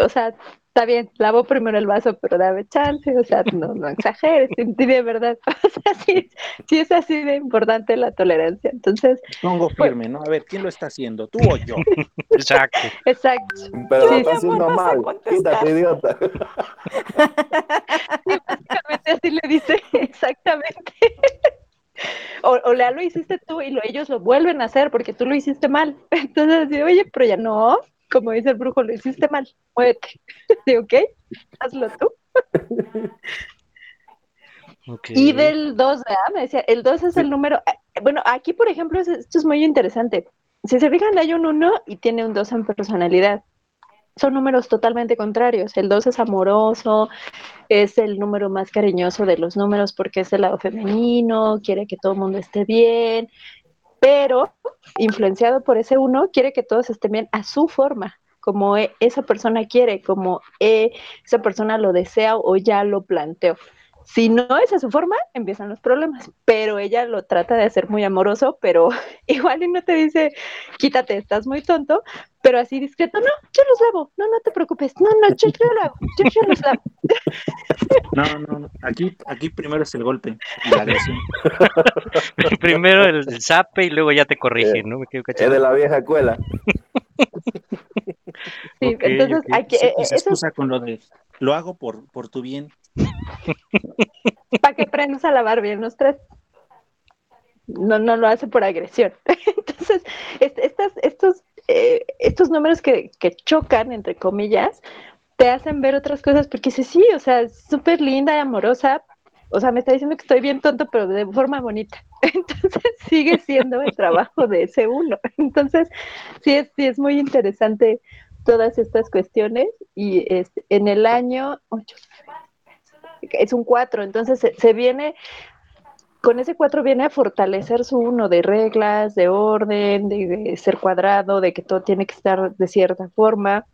o sea, está bien, lavo primero el vaso, pero dame chance, o sea, no, no exageres, sí, sí, de verdad. O sea, sí, sí es así de importante la tolerancia. Entonces, Pongo firme, ¿no? A ver, ¿quién lo está haciendo? ¿Tú o yo? Exacto. exacto. Pero lo Sí, está mi haciendo mal. Quítate, idiota. Básicamente así le dice, exactamente. O, o Lea, lo hiciste tú y lo, ellos lo vuelven a hacer porque tú lo hiciste mal. Entonces, así, oye, pero ya no, como dice el brujo, lo hiciste mal, muévete. Sí, ok, hazlo tú. Y del 2, ¿verdad? Me decía, el 2 es el número. eh, Bueno, aquí, por ejemplo, es- esto es muy interesante. Si se fijan, hay un 1 y tiene un 2 en personalidad. Son números totalmente contrarios. El 2 es amoroso, es el número más cariñoso de los números porque es el lado femenino, quiere que todo el mundo esté bien, pero influenciado por ese 1, quiere que todos estén bien a su forma, como e- esa persona quiere, como eh, esa persona lo desea o ya lo planteó. Si no es a su forma, empiezan los problemas, pero ella lo trata de hacer muy amoroso, pero igual y no te dice, quítate, estás muy tonto, pero así discreto, no, yo los lavo, no, no te preocupes, no, no, yo, yo lo hago, yo, yo los lavo. No, no, no. Aquí, aquí primero es el golpe y la agresión. Primero el, zape y luego ya te corrigen, ¿no? Me quedo Es de la vieja escuela. Sí, entonces hay que, eh, y se eso es excusa con lo de lo hago por, por tu bien. para que aprendas a lavar bien los tres. No, no lo hace por agresión. Entonces, est- estas, estos, eh, estos números que, que chocan, entre comillas, te hacen ver otras cosas porque dices, sí, o sea, es súper linda y amorosa. O sea, me está diciendo que estoy bien tonto, pero de forma bonita. Entonces, sigue siendo el trabajo de ese uno. Entonces, sí es, sí es muy interesante todas estas cuestiones. Y es, en el año 8, es un 4, entonces se, viene, con ese 4 viene a fortalecer su uno de reglas, de orden, de, de ser cuadrado, de que todo tiene que estar de cierta forma.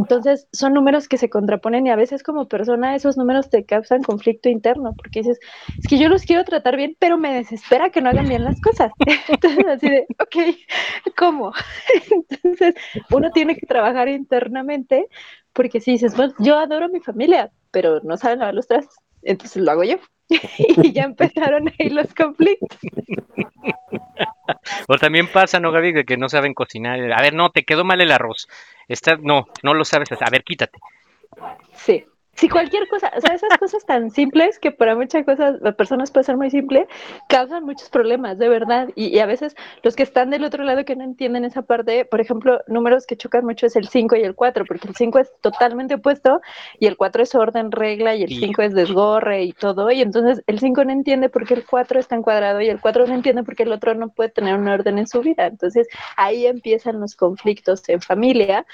Entonces, son números que se contraponen y a veces como persona esos números te causan conflicto interno, porque dices, es que yo los quiero tratar bien, pero me desespera que no hagan bien las cosas. Entonces, así de, ok, ¿cómo? Entonces, uno tiene que trabajar internamente, porque si dices, bueno, yo adoro a mi familia, pero no saben lavar los trastes, entonces lo hago yo. y ya empezaron ahí los conflictos. O también pasa, ¿no, Gaby? Que no saben cocinar. A ver, no, te quedó mal el arroz. Está, no, no lo sabes. A ver, quítate. Sí, sí, cualquier cosa, o sea, esas cosas tan simples que para muchas cosas, las personas puede ser muy simple, causan muchos problemas, de verdad. Y, y, a veces los que están del otro lado que no entienden esa parte, por ejemplo, números que chocan mucho es el 5 y el 4, porque el 5 es totalmente opuesto y el 4 es orden, regla y el 5 es desgorre y todo. Y entonces el 5 no entiende por qué el 4 está en cuadrado y el 4 no entiende por qué el otro no puede tener un orden en su vida. Entonces ahí empiezan los conflictos en familia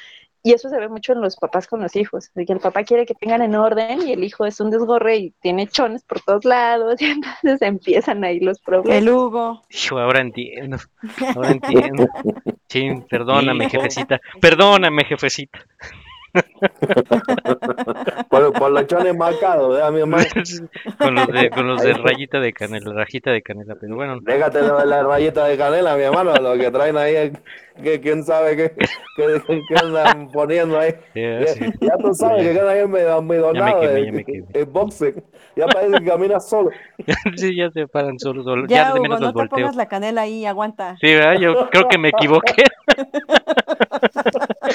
y eso se ve mucho en los papás con los hijos, de que el papá quiere que tengan en orden y el hijo es un desgorre y tiene chones por todos lados y entonces empiezan ahí los problemas. El Hugo. Hijo, ahora entiendo. Ahora entiendo. Sí, perdóname, jefecita. Perdóname, jefecita. por, por, los chones marcados, ¿verdad, mi hermano? con los de, con los de rayita de canela, rajita de canela, pero bueno. Déjate de la rayita de canela, mi hermano, lo que traen ahí, que quién sabe qué, qué, qué andan poniendo ahí. Yeah, ya, sí. ya, tú sabes que quedan ahí medio, medio Ya me nada, quemé, el, boxing. Ya parece que camina solo. sí, ya se paran solos, solos. Ya, Ya, de Hugo, menos no los te volteo. pongas la canela ahí, aguanta. Sí, ¿verdad? Yo creo que me equivoqué.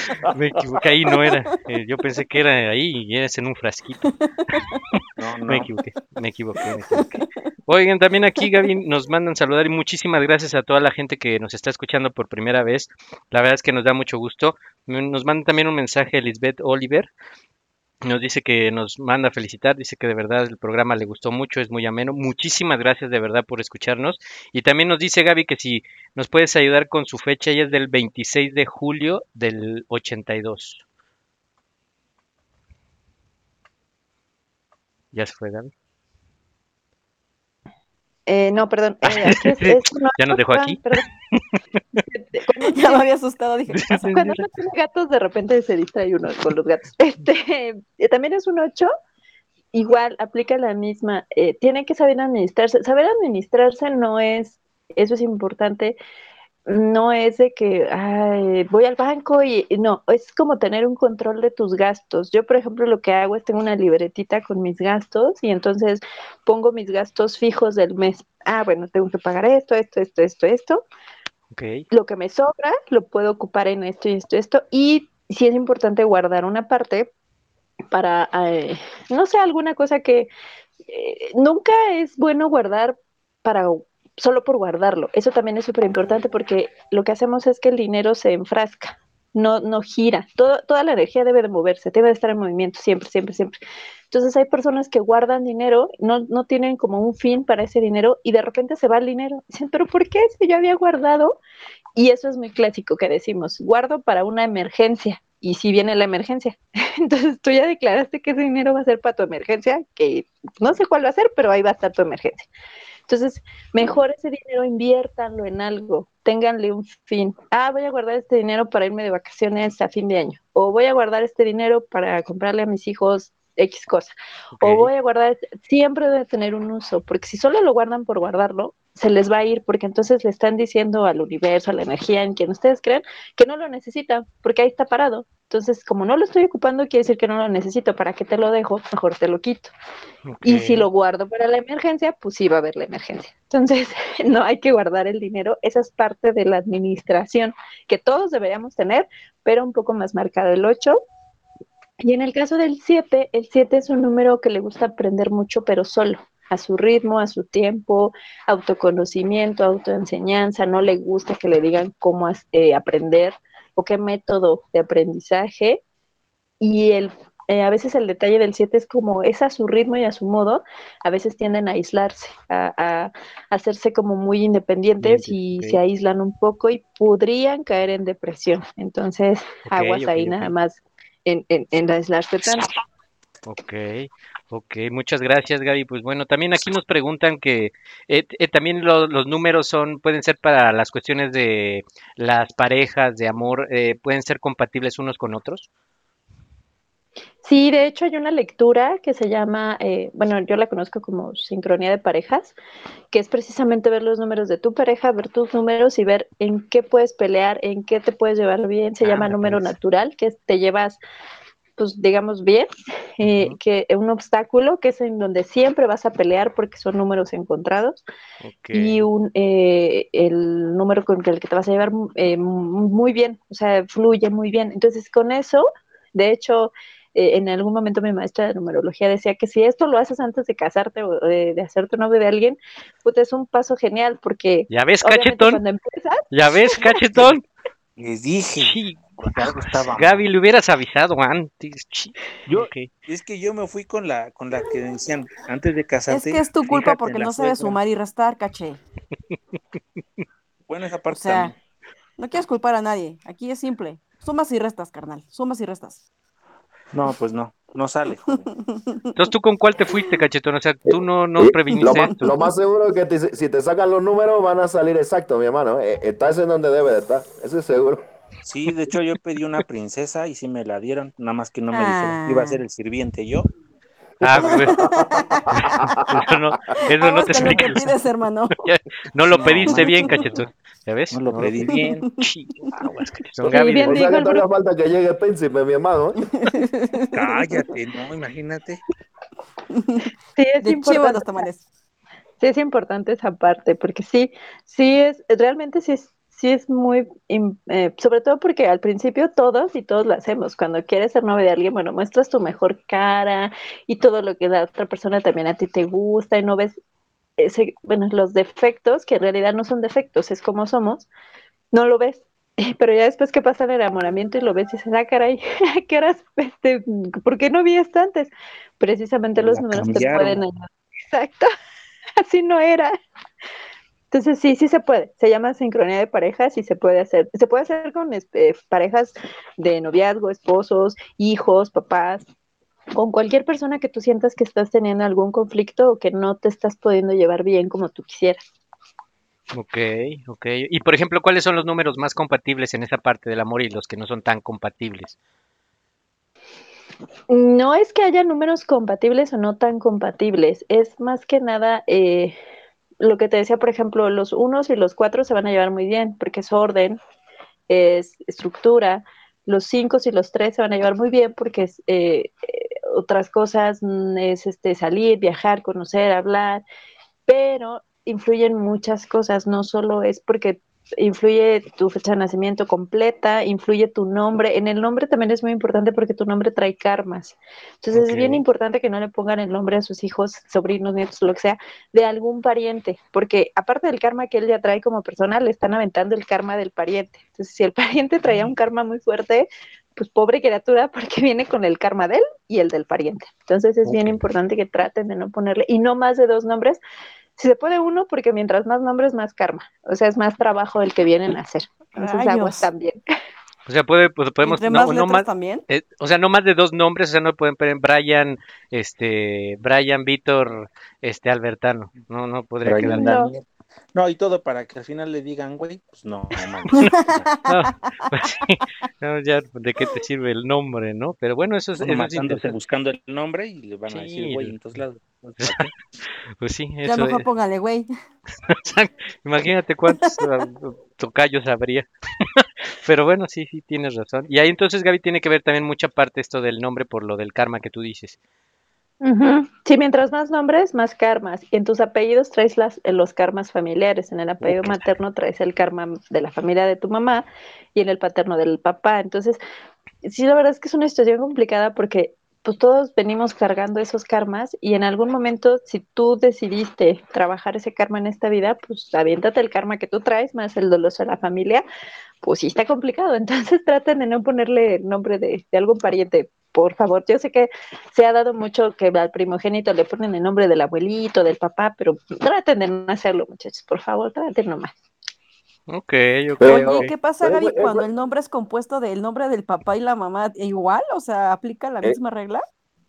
me equivoqué, ahí no era. Eh, yo pensé que era ahí y es en un frasquito. No, no. Me equivoqué, me equivoqué, me equivoqué. Oigan, también aquí Gaby nos mandan saludar y muchísimas gracias a toda la gente que nos está escuchando por primera vez. La verdad es que nos da mucho gusto. Nos manda también un mensaje Lisbeth Oliver. Nos dice que nos manda a felicitar, dice que de verdad el programa le gustó mucho, es muy ameno. Muchísimas gracias de verdad por escucharnos. Y también nos dice Gaby que si nos puedes ayudar con su fecha, ella es del 26 de julio del 82. ¿Ya se fue Gaby? Eh, no, perdón. eh, aquí es- es un Ya nos dejó aquí. perdón. Cuando Ya me había asustado, dije, ¿qué pasa? Cuando uno tiene gatos, de repente se distrae uno con los gatos. Este, eh, también es un 8, igual aplica la misma. eh, tiene que saber administrarse. Saber administrarse no es, eso es importante, no es de que ay, voy al banco y no, es como tener un control de tus gastos. Yo, por ejemplo, lo que hago es tengo una libretita con mis gastos y entonces pongo mis gastos fijos del mes. Ah, bueno, tengo que pagar esto, esto, esto, esto, esto Ok. lo que me sobra lo puedo ocupar en esto y esto, esto. Y sí es importante guardar una parte para, eh, no sé, alguna cosa que eh, nunca es bueno guardar para solo por guardarlo. Eso también es súper importante porque lo que hacemos es que el dinero se enfrasca, no, no gira. Todo, toda la energía debe de moverse, debe de estar en movimiento siempre, siempre, siempre. Entonces hay personas que guardan dinero, no, no tienen como un fin para ese dinero y de repente se va el dinero. Dicen, pero ¿por qué si yo había guardado? Y eso es muy clásico que decimos, guardo para una emergencia. Y si viene la emergencia, entonces tú ya declaraste que ese dinero va a ser para tu emergencia, que no sé cuál va a ser, pero ahí va a estar tu emergencia. Entonces, mejor ese dinero inviértanlo en algo, ténganle un fin. Ah, voy a guardar este dinero para irme de vacaciones a fin de año. O voy a guardar este dinero para comprarle a mis hijos X cosa. O voy a guardar, siempre debe tener un uso, porque si solo lo guardan por guardarlo, se les va a ir, porque entonces le están diciendo al universo, a la energía en quien ustedes creen, que no lo necesitan, porque ahí está parado. Entonces, como no lo estoy ocupando, quiere decir que no lo necesito. ¿Para qué te lo dejo? Mejor te lo quito. Y si lo guardo para la emergencia, pues sí va a haber la emergencia. Entonces, no hay que guardar el dinero. Esa es parte de la administración que todos deberíamos tener, pero un poco más marcado el 8. Y en el caso del 7, el 7 es un número que le gusta aprender mucho, pero solo, a su ritmo, a su tiempo, autoconocimiento, autoenseñanza. No le gusta que le digan cómo eh, aprender o qué método de aprendizaje. Y el eh, a veces el detalle del 7 es como es a su ritmo y a su modo, a veces tienden a aislarse, a, a hacerse como muy independientes y se aíslan un poco y podrían caer en depresión. Entonces, aguas ok, ahí nada más en, en, en aislarse tanto. Ok, ok, muchas gracias Gaby. Pues bueno, también aquí nos preguntan que eh, eh, también lo- los números son, pueden ser para las cuestiones de las parejas, de amor, eh, pueden ser compatibles unos con otros. Sí, de hecho hay una lectura que se llama, eh, bueno, yo la conozco como sincronía de parejas, que es precisamente ver los números de tu pareja, ver tus números y ver en qué puedes pelear, en qué te puedes llevar bien. Se Ah, llama me número natural, que te llevas, pues digamos bien, eh, que un obstáculo, que es en donde siempre vas a pelear porque son números encontrados y un, eh, el número con el que te vas a llevar eh, muy bien, o sea, fluye muy bien. Entonces, con eso, de hecho, eh, en algún momento mi maestra de numerología decía que si esto lo haces antes de casarte o de, de hacerte novio de alguien, pues es un paso genial porque ¿Ya ves, cachetón? cuando empiezas, ¿Ya ves, cachetón? Les dije. Sí, que algo estaba mal. Gaby, le hubieras avisado antes. Yo, es que yo me fui con la, con la que decían antes de Es casarte. que es tu culpa porque no sabes sumar y restar, caché. Bueno, esa O parte sea, también. no quieres culpar a nadie. Aquí es simple. Sumas y restas, carnal. Sumas y restas. No, pues no, no sale. Entonces, ¿tú con cuál te fuiste, cachetón? O sea, tú no, no Y previniste lo, más, esto. lo más seguro es que te- si te sacan los números van a salir exactos, mi hermano. Eh, Estás en donde debe de estar, eso es seguro. Sí, de hecho yo pedí una princesa y sí me la dieron, nada más que no me Ah. dijeron que iba a ser el sirviente yo. Ah, pues, eso no, eso no te con lo explica. pides, hermano. No lo No, pediste man. bien, cachetón. ¿Ya ves? No lo pedí bien. Chi- aguas, cachetón. Gaby, bien dijo el Bruno. falta que llegue el príncipe, mi. ¿eh? Cállate, no, imagínate. sí es De chivo importante. los tamales. Sí, es importante esa parte, porque sí, sí es, realmente sí es, sí es muy, eh, sobre todo porque al principio todos y todos lo hacemos. Cuando quieres ser novio de alguien, bueno, muestras tu mejor cara y todo lo que la otra persona también a ti te gusta y no ves ese, bueno, los defectos, que en realidad no son defectos, es como somos, no lo ves. Pero ya después que pasa el enamoramiento y lo ves y dices, ah, caray, ¿a qué horas, este, ¿por qué no vi esto antes? Precisamente los La números te pueden ayudar. Exacto, así no era. Entonces sí, sí se puede. Se llama sincronía de parejas y se puede hacer. Se puede hacer con este, parejas de noviazgo, esposos, hijos, papás, con cualquier persona que tú sientas que estás teniendo algún conflicto o que no te estás pudiendo llevar bien como tú quisieras. Ok, ok. Y por ejemplo, ¿cuáles son los números más compatibles en esa parte del amor y los que no son tan compatibles? No es que haya números compatibles o no tan compatibles, es más que nada eh, lo que te decía, por ejemplo, los unos y los cuatro se van a llevar muy bien porque es orden, es estructura, los cinco y los tres se van a llevar muy bien porque es eh, eh, otras cosas, mm, es este, salir, viajar, conocer, hablar, pero influyen muchas cosas, no solo es porque influye tu fecha de nacimiento completa, influye tu nombre. En el nombre también es muy importante porque tu nombre trae karmas. Entonces es bien importante que no le pongan el nombre a sus hijos, sobrinos, nietos, lo que sea, de algún pariente, porque aparte del karma que él ya trae como persona, le están aventando el karma del pariente. Entonces, si el pariente traía un karma muy fuerte, pues pobre criatura, porque viene con el karma de él y el del pariente. Entonces es bien importante que traten de no ponerle, y no más de dos nombres, si se puede uno, porque mientras más nombres, más karma. O sea, es más trabajo el que vienen a hacer. Entonces, Rayos. aguas también. O sea, puede, pues, podemos, Entre no, más no letras más, también. eh, o sea, no más de dos nombres, o sea, no pueden poner Brian, este, Brian, Víctor, este, Albertano, no, no podría Brian quedar. No. No, y todo para que al final le digan, güey, pues no, no. No, pues sí, no, ya, ¿de qué te sirve el nombre, no? Pero bueno, eso es, eso es buscando el nombre y le van a decir, güey, en todos lados. Pues sí, Ya eso mejor es. póngale, güey. Imagínate cuántos ah, tocayos habría. Pero bueno, sí, sí, tienes razón. Y ahí entonces, Gaby, tiene que ver también mucha parte esto del nombre por lo del karma que tú dices. Ujú. Sí, mientras más nombres, más karmas. Y en tus apellidos traes las, eh, los karmas familiares. En el apellido materno traes el karma de la familia de tu mamá y en el paterno del papá. Entonces, sí, la verdad es que es una situación complicada porque pues todos venimos cargando esos karmas y en algún momento, si tú decidiste trabajar ese karma en esta vida, pues aviéntate el karma que tú traes más el doloso de la familia, pues sí está complicado. Entonces traten de no ponerle el nombre de, de algún pariente, por favor. Yo sé que se ha dado mucho que al primogénito le ponen el nombre del abuelito, del papá, pero traten de no hacerlo, muchachos, por favor, traten nomás. Ok, ok. Oye, ¿qué pasa, Gaby, eh, cuando el nombre es compuesto del nombre del papá y la mamá? ¿Igual? O sea, ¿aplica la Eh, misma regla?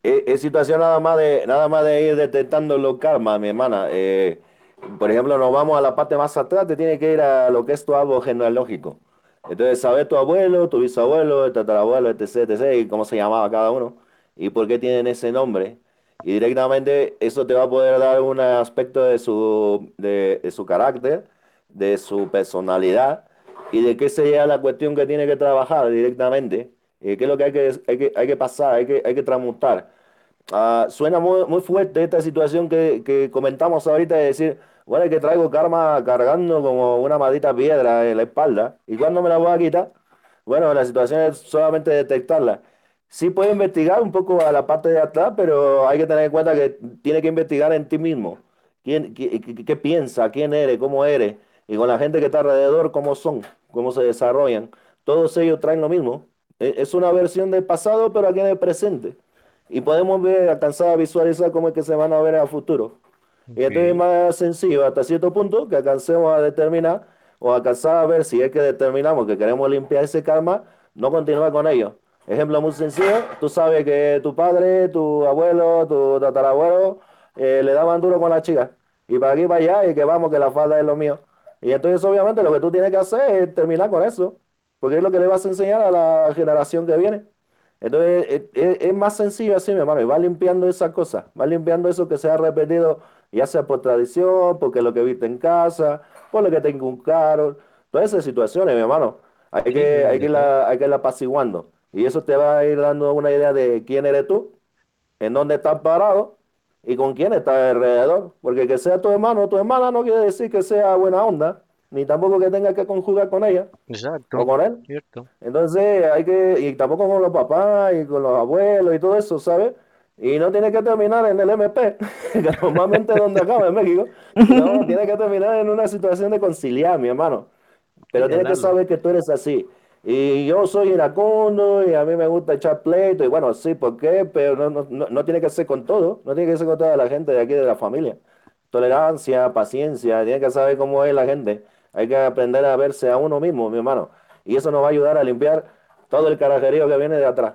Es, es situación nada más de nada más de ir detectando los karmas, mi hermana. Eh, por ejemplo, nos vamos a la parte más atrás, te tiene que ir a lo que es tu árbol genealógico. Entonces, saber tu abuelo, tu bisabuelo, el tatarabuelo, etc, etc, y cómo se llamaba cada uno, y por qué tienen ese nombre. Y directamente eso te va a poder dar un aspecto de su, de, su carácter, de su personalidad, y de qué sería la cuestión que tiene que trabajar directamente, qué es lo que hay que, hay que, hay que pasar, hay que, hay que transmutar. Ah, suena muy, muy fuerte esta situación que, que comentamos ahorita de decir, bueno, es que traigo karma cargando como una maldita piedra en la espalda. ¿Y cuándo me la voy a quitar? Bueno, la situación es solamente detectarla. sí puede investigar un poco a la parte de atrás, pero hay que tener en cuenta que tiene que investigar en ti mismo. ¿Quién, qué piensa? ¿Quién eres? ¿Cómo eres? Y con la gente que está alrededor, ¿cómo son? ¿Cómo se desarrollan? Todos ellos traen lo mismo. E- Es una versión del pasado, pero aquí en el presente. Y podemos ver, alcanzar a visualizar cómo es que se van a ver a futuro. Y esto es más sencillo hasta cierto punto que alcancemos a determinar o alcanzar a ver si es que determinamos que queremos limpiar ese karma, no continuar con ello. Ejemplo muy sencillo, tú sabes que tu padre, tu abuelo, tu tatarabuelo eh, le daban duro con la chica. Y para aquí, para allá, y que vamos, que la falda es lo mío. Y entonces obviamente lo que tú tienes que hacer es terminar con eso, porque es lo que le vas a enseñar a la generación que viene. Entonces, es, es- es más sencillo así, mi hermano, y va limpiando esas cosas, va limpiando eso que se ha repetido, ya sea por tradición, porque lo que viste en casa, por lo que te inculcaron, todas esas situaciones, mi hermano, hay que, hay que irla, hay que irla apaciguando. Y eso te va a ir dando una idea de quién eres tú, en dónde estás parado y con quién estás alrededor. Porque que sea tu hermano o tu hermana no quiere decir que sea buena onda, ni tampoco que tengas que conjugar con ella Exacto. o con él. Cierto. Entonces hay que, y tampoco con los papás y con los abuelos y todo eso, ¿sabes? Y no tiene que terminar en el MP, que normalmente es donde acaba en México. No, tiene que terminar en una situación de conciliar, mi hermano. Pero tienes que saber que tú eres así. Y yo soy iracundo y a mí me gusta echar pleito. Y bueno, sí, ¿por qué? Pero no, no, no, no tiene que ser con todo. No tiene que ser con toda la gente de aquí de la familia. Tolerancia, paciencia, tiene que saber cómo es la gente. Hay que aprender a verse a uno mismo, mi hermano. Y eso nos va a ayudar a limpiar todo el carajerío que viene de atrás.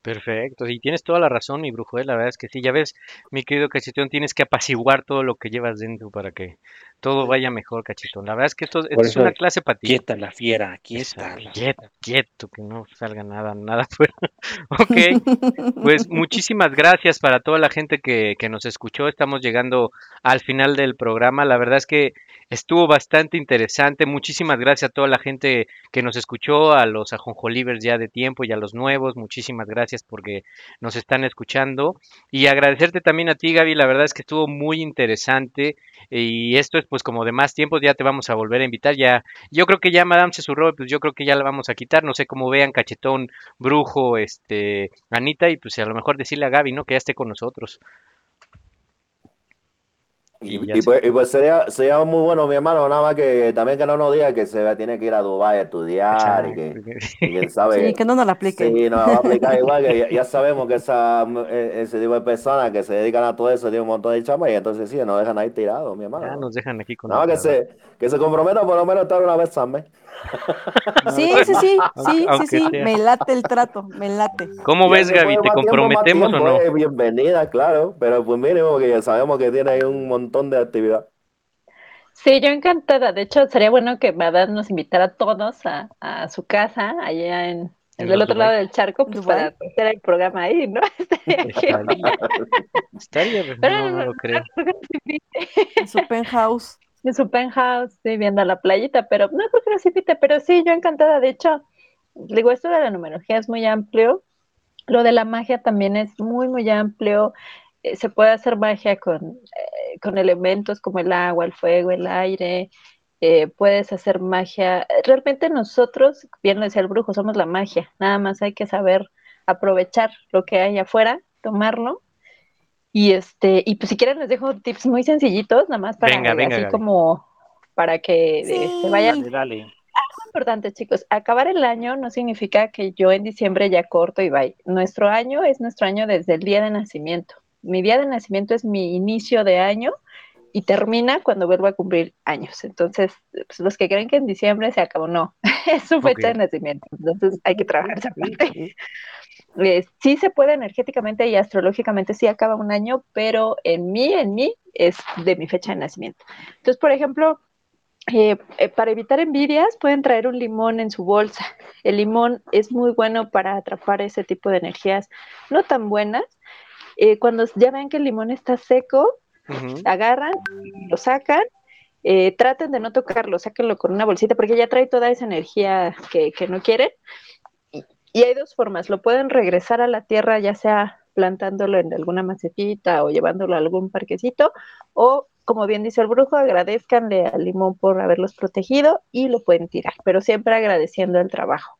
Perfecto, y tienes toda la razón, mi brujo, eh, la verdad es que sí, ya ves, mi querido cachetón, tienes que apaciguar todo lo que llevas dentro para que todo vaya mejor, cachetón. La verdad es que esto, es una clase para ti. quieta la fiera, quieta Exacto, la quieto, quieto, que no salga nada, nada fuera. Ok, pues muchísimas gracias para toda la gente que, que nos escuchó. Estamos llegando al final del programa. La verdad es que estuvo bastante interesante. Muchísimas gracias a toda la gente que nos escuchó, a los ajonjolivers ya de tiempo y a los nuevos. Muchísimas gracias porque nos están escuchando. Y agradecerte también a ti, Gaby. La verdad es que estuvo muy interesante. Y esto es pues como de más tiempo, ya te vamos a volver a invitar. Ya, yo creo que ya Madame se surró, pues yo creo que ya la vamos a quitar. No sé cómo vean, cachetón, brujo, este, Anita, y pues a lo mejor decirle a Gaby, ¿no? Que ya esté con nosotros. Y, pues, y pues sería, sería muy bueno, mi hermano, nada más que también que no nos diga que se tiene que ir a Dubái a estudiar y que, sabe. Sí, que no nos la aplique. Sí, nos va a aplicar igual, que ya, ya sabemos que esa, eh, ese tipo de personas que se dedican a todo eso tienen un montón de chamba y entonces sí, nos dejan ahí tirados, mi hermano. Ya nos dejan aquí con Nada más que se, que se comprometa por lo menos a estar una vez al mes. Sí, sí, sí, sí, sí, sí, me late el trato, me late. ¿Cómo ves, Gaby? ¿Te tiempo, comprometemos o no? eh, bienvenida, claro, pero pues mínimo que ya sabemos que tiene ahí un montón de actividad. Sí, yo encantada. De hecho, sería bueno que Madame nos invitara a todos a, a su casa, allá en, En en del otro lado del charco, pues para hacer el programa ahí, ¿no? Estaría genial. Estaría, Pero no, no lo creo. En su penthouse. En su penthouse, sí, viendo la playita, pero no creo que nos invite, pero sí, yo encantada. De hecho, digo, esto de la numerología es muy amplio. Lo de la magia también es muy, muy amplio. Eh, se puede hacer magia con, eh, con elementos como el agua, el fuego, el aire. Eh, puedes hacer magia. Realmente nosotros, bien lo decía el brujo, somos la magia. Nada más hay que saber aprovechar lo que hay afuera, tomarlo. Y este, y pues si quieren les dejo tips muy sencillitos, nada más para Venga, venga, así Gaby. como para que se vayan Dale, dale. importante, chicos. Acabar el año no significa que yo en diciembre ya corto y bye. Nuestro año es nuestro año desde el día de nacimiento. Mi día de nacimiento es mi inicio de año y termina cuando vuelvo a cumplir años. Entonces, pues, los que creen que en diciembre se acabó, no, es su fecha de nacimiento. Entonces, hay que trabajar esa parte. Eh, sí se puede energéticamente y astrológicamente, sí acaba un año, pero en mí, en mí, es de mi fecha de nacimiento. Entonces, por ejemplo, eh, eh, para evitar envidias, pueden traer un limón en su bolsa. El limón es muy bueno para atrapar ese tipo de energías no tan buenas. Eh, cuando ya ven que el limón está seco, Agarran, lo sacan, eh, traten de no tocarlo, sáquenlo con una bolsita porque ya trae toda esa energía que, que no quieren. Y, y hay dos formas, lo pueden regresar a la tierra, ya sea plantándolo en alguna macetita o llevándolo a algún parquecito, o como bien dice el brujo, agradezcanle al limón por haberlos protegido y lo pueden tirar, pero siempre agradeciendo el trabajo.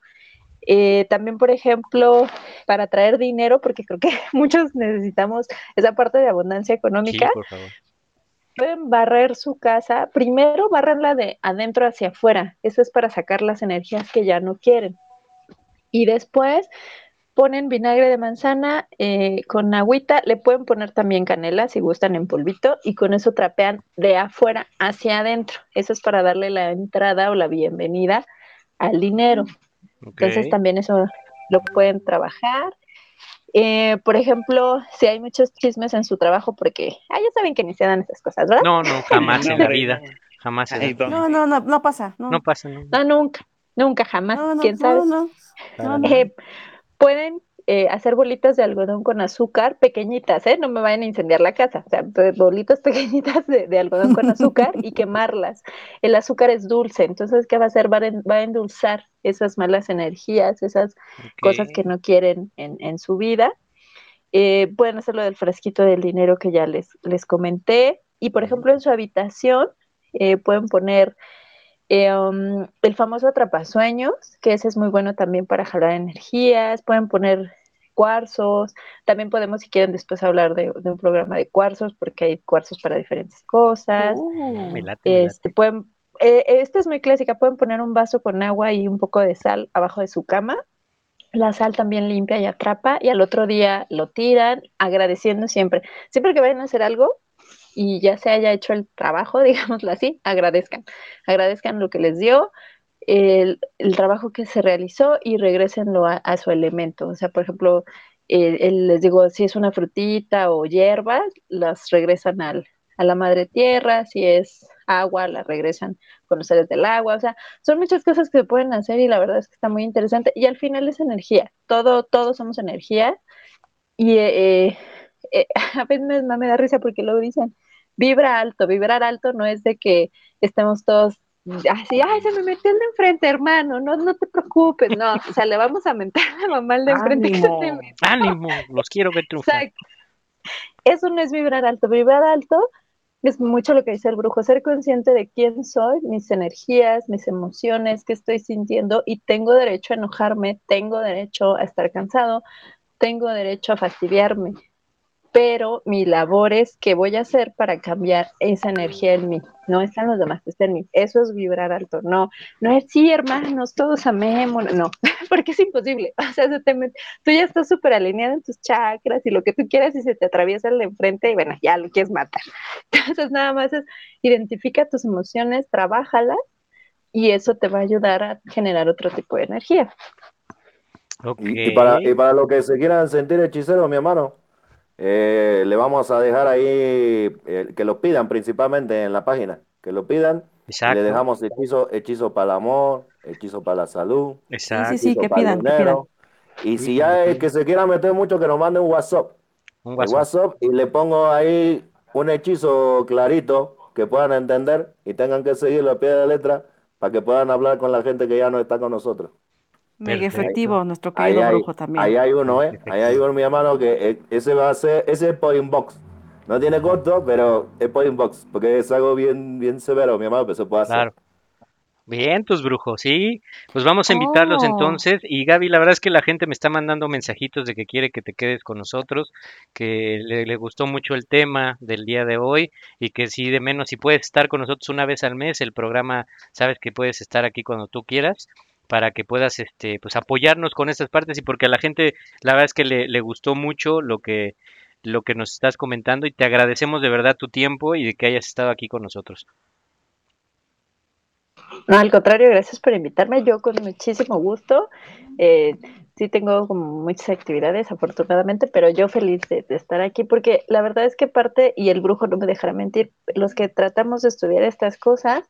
Eh, también, por ejemplo, para traer dinero, porque creo que muchos necesitamos esa parte de abundancia Sí, económica, por favor. pueden barrer su casa. Primero, barranla de adentro hacia afuera. Eso es para sacar las energías que ya no quieren. Y después ponen vinagre de manzana eh, con agüita, le pueden poner también canela si gustan en polvito y con eso trapean de afuera hacia adentro. Eso es para darle la entrada o la bienvenida al dinero. Entonces también eso lo pueden trabajar. Eh, por ejemplo, si hay muchos chismes en su trabajo, porque ah, ya saben que ni se dan esas cosas, ¿verdad? No, no, jamás en la vida. Jamás. en Ay, la- No, no, no, no pasa. No, No pasa, no. No, nunca, nunca, jamás. no, no, ¿Quién sabe? no, no, no, no. Eh, pueden eh, hacer bolitas de algodón con azúcar pequeñitas, ¿eh? No me vayan a incendiar la casa. O sea, bolitas pequeñitas de, de algodón con azúcar y quemarlas. El azúcar es dulce, entonces, ¿qué va a hacer? Va a, va a endulzar esas malas energías, esas cosas que no quieren en, en su vida. Eh, pueden hacerlo del fresquito del dinero que ya les, les comenté. Y, por ejemplo, en su habitación eh, pueden poner eh, um, el famoso atrapasueños, que ese es muy bueno también para jalar energías. Pueden poner cuarzos. También podemos, si quieren, después hablar de, de un programa de cuarzos, porque hay cuarzos para diferentes cosas. Uh, Me late, me late. Este, pueden, eh, esta es muy clásica, pueden poner un vaso con agua y un poco de sal abajo de su cama. La sal también limpia y atrapa y al otro día lo tiran agradeciendo siempre. Siempre que vayan a hacer algo y ya se haya hecho el trabajo, digámoslo así, agradezcan. Agradezcan lo que les dio, el, trabajo que se realizó y regresenlo a, a su elemento. O sea, por ejemplo, eh, les digo, si es una frutita o hierbas, las regresan al, a la madre tierra, si es agua, la regresan con los seres del agua, o sea, son muchas cosas que se pueden hacer y la verdad es que está muy interesante. Y al final es energía, todo, todos somos energía. Y eh, eh, a veces me, me da risa porque luego dicen, vibra alto, vibrar alto no es de que estemos todos así, ay, se me metió el de enfrente, hermano, no, no te preocupes, no, o sea, le vamos a mentar a la mamá al de enfrente que se Ánimo. metió. ¡Ánimo! Los quiero ver triunfar. Exacto. Eso no es vibrar alto. Vibrar alto es mucho lo que dice el brujo, ser consciente de quién soy, mis energías, mis emociones, qué estoy sintiendo y tengo derecho a enojarme, tengo derecho a estar cansado, tengo derecho a fastidiarme. Pero mi labor es qué voy a hacer para cambiar esa energía en mí. No están los demás, está en mí. Eso es vibrar alto. No, no es sí, hermanos, todos amemos. No, porque es imposible. O sea, se te met- tú ya estás súper alineado en tus chakras y lo que tú quieras y se te atraviesa el de enfrente y bueno, ya lo quieres matar. Entonces, nada más es identifica tus emociones, trabájalas y eso te va a ayudar a generar otro tipo de energía. Ok. Y, y para, y para los que se quieran sentir hechiceros, mi hermano, eh, le vamos a dejar ahí eh, que lo pidan principalmente en la página, que lo pidan. Exacto. le dejamos hechizo, hechizo para el amor, hechizo para la salud, Exacto. Sí, sí, que pidan, que dinero. Y si ya es que se quiera meter mucho, que nos mande un WhatsApp. Un WhatsApp. WhatsApp y le pongo ahí un hechizo clarito que puedan entender y tengan que seguirlo a pie de letra para que puedan hablar con la gente que ya no está con nosotros. Mega efectivo, nuestro Ahí querido hay, brujo también. ahí hay uno, ¿eh? Ahí hay uno, mi hermano, que eh, ese va a ser, ese es por inbox. No tiene costo, pero es por inbox, porque es algo bien, bien severo, mi hermano, pero se puede hacer. Claro. Bien, tus brujos, sí. Pues vamos a invitarlos Oh. entonces. Y Gaby, la verdad es que la gente me está mandando mensajitos de que quiere que te quedes con nosotros, que le, le gustó mucho el tema del día de hoy y que si de menos, si puedes estar con nosotros una vez al mes, el programa, sabes que puedes estar aquí cuando tú quieras para que puedas este pues apoyarnos con estas partes y porque a la gente la verdad es que le, gustó mucho lo que lo que nos estás comentando y te agradecemos de verdad tu tiempo y de que hayas estado aquí con nosotros. No, al contrario, gracias por invitarme. Yo con muchísimo gusto. Eh, sí tengo como muchas actividades, afortunadamente, pero yo feliz de estar aquí porque la verdad es que parte, y el brujo no me dejará mentir, los que tratamos de estudiar estas cosas,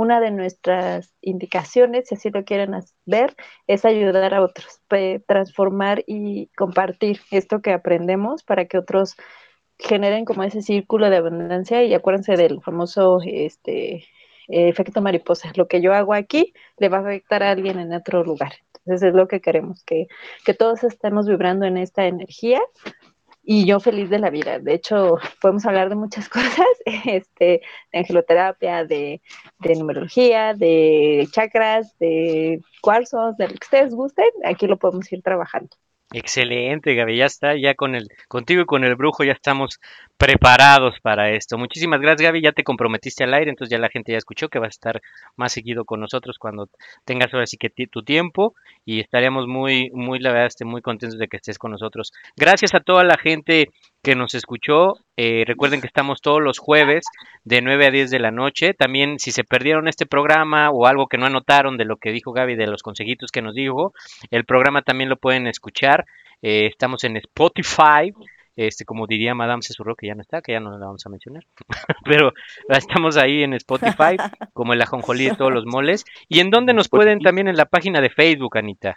una de nuestras indicaciones, si así lo quieren ver, es ayudar a otros, transformar y compartir esto que aprendemos para que otros generen como ese círculo de abundancia y acuérdense del famoso este efecto mariposa. Lo que yo hago aquí le va a afectar a alguien en otro lugar. Entonces es lo que queremos, que, que todos estemos vibrando en esta energía y yo feliz de la vida. De hecho, podemos hablar de muchas cosas, este, de angeloterapia, de, de numerología, de chakras, de cuarzos, de lo que ustedes gusten, aquí lo podemos ir trabajando. Excelente, Gaby, ya está, ya con el, contigo y con el brujo ya estamos preparados para esto. Muchísimas gracias, Gaby, ya te comprometiste al aire, entonces ya la gente ya escuchó que vas a estar más seguido con nosotros cuando tengas ahora sí que tu tiempo y estaríamos muy, muy, la verdad, este, muy contentos de que estés con nosotros. Gracias a toda la gente que nos escuchó. eh, recuerden que estamos todos los jueves de 9 a 10 de la noche. También si se perdieron este programa o algo que no anotaron de lo que dijo Gaby, de los consejitos que nos dijo, el programa también lo pueden escuchar. Eh, estamos en Spotify. Este, como diría Madame Cesurro, que ya no está, que ya no la vamos a mencionar. Pero estamos ahí en Spotify, como el ajonjolí de todos los moles. ¿Y en dónde nos pueden también en la página de Facebook, Anita?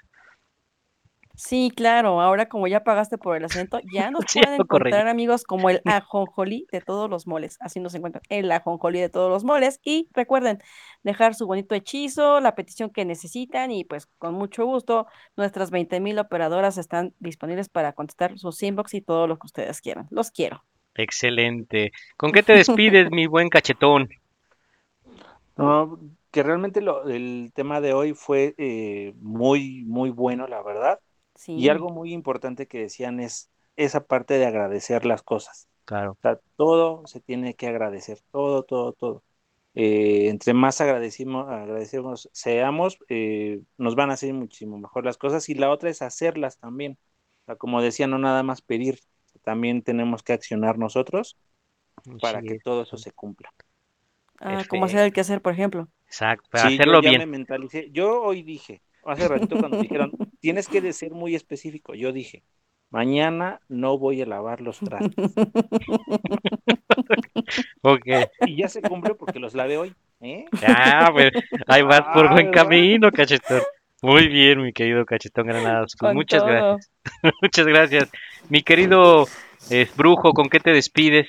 Sí, claro, ahora como ya pagaste por el acento, ya nos Sí, pueden encontrar amigos como el ajonjolí de todos los moles, así nos encuentran, el ajonjolí de todos los moles y recuerden dejar su bonito hechizo, la petición que necesitan y pues con mucho gusto nuestras 20 mil operadoras están disponibles para contestar sus inbox y todo lo que ustedes quieran. Los quiero. Excelente. ¿Con qué te despides, mi buen cachetón? No, que realmente lo, el tema de hoy fue eh, muy, muy bueno, la verdad. Sí. Y algo muy importante que decían es esa parte de agradecer las cosas. Claro. O sea, todo se tiene que agradecer, todo, todo, todo. Eh, entre más agradecimos, agradecemos seamos, eh, nos van a hacer muchísimo mejor las cosas. Y la otra es hacerlas también. O sea, como decía, no nada más pedir, también tenemos que accionar nosotros para Sí, que todo eso se cumpla. Ah, como hacer el quehacer, por ejemplo. Exacto, para Sí, hacerlo yo bien. me mentalicé. Yo hoy dije, hace ratito cuando dijeron, tienes que ser muy específico, yo dije, mañana no voy a lavar los trastes. Ok. Y ya se cumplió porque los lavé hoy. ¿eh? Ah, pues ahí vas por Ah, buen ¿verdad? camino, cachetón. Muy bien, mi querido cachetón Granados. Con muchas todo. gracias. muchas gracias. Mi querido eh, brujo, ¿con qué te despides?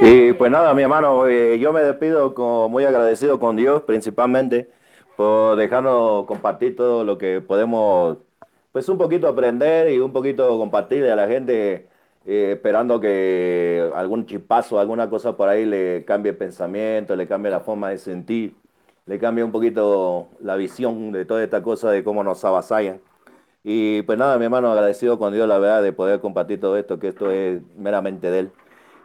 Y pues nada, mi hermano, eh, yo me despido con, muy agradecido con Dios principalmente por dejarnos compartir todo lo que podemos, pues un poquito aprender y un poquito compartir a la gente, eh, esperando que algún chispazo, alguna cosa por ahí le cambie el pensamiento, le cambie la forma de sentir, le cambie un poquito la visión de toda esta cosa de cómo nos avasallan. Y pues nada, mi hermano, agradecido con Dios, la verdad, de poder compartir todo esto, que esto es meramente de Él.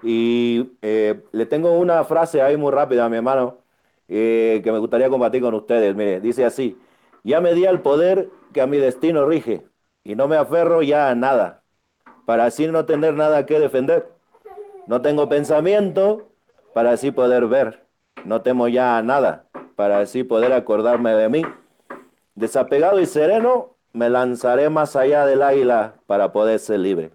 Y eh, le tengo una frase ahí muy rápida, mi hermano, eh, que me gustaría compartir con ustedes. Mire, dice así, ya me di al poder que a mi destino rige, y no me aferro ya a nada, para así no tener nada que defender. No tengo pensamiento, para así poder ver. No temo ya a nada, para así poder acordarme de mí. Desapegado y sereno, me lanzaré más allá del águila para poder ser libre.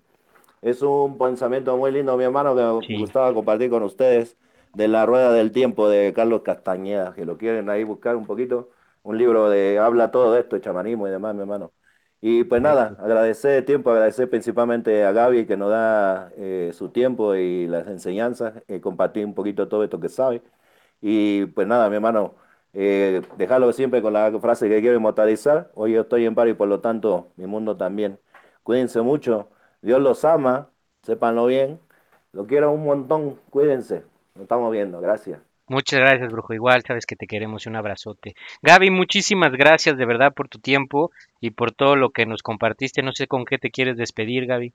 Es un pensamiento muy lindo, mi hermano, que Sí. me gustaba compartir con ustedes, de La Rueda del Tiempo de Carlos Castañeda, que lo quieren ahí buscar un poquito. Un libro de habla todo de esto, chamanismo y demás, mi hermano. Y pues nada, agradecer el tiempo, agradecer principalmente a Gaby que nos da eh, su tiempo y las enseñanzas, eh, compartir un poquito todo esto que sabe. Y pues nada, mi hermano, eh, dejarlo siempre con la frase que quiero inmortalizar. Hoy yo estoy en paro y por lo tanto mi mundo también. Cuídense mucho, Dios los ama, sépanlo bien. Lo quiero un montón, cuídense. Nos estamos viendo, gracias. Muchas gracias, brujo. Igual sabes que te queremos y un abrazote. Gaby, muchísimas gracias de verdad por tu tiempo y por todo lo que nos compartiste. No sé con qué te quieres despedir, Gaby.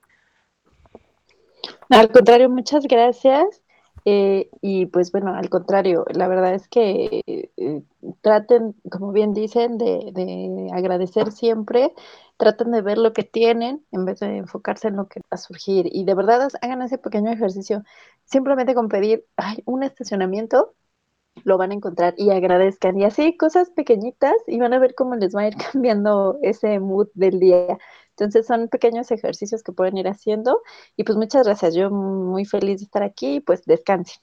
Al contrario, muchas gracias. Eh, y pues bueno, al contrario, la verdad es que eh, traten, como bien dicen, de, de agradecer siempre, traten de ver lo que tienen en vez de enfocarse en lo que va a surgir. Y de verdad hagan ese pequeño ejercicio, simplemente con pedir un estacionamiento, lo van a encontrar y agradezcan. Y así cosas pequeñitas y van a ver cómo les va a ir cambiando ese mood del día. Entonces son pequeños ejercicios que pueden ir haciendo y pues muchas gracias. Yo muy feliz de estar aquí y pues descansen.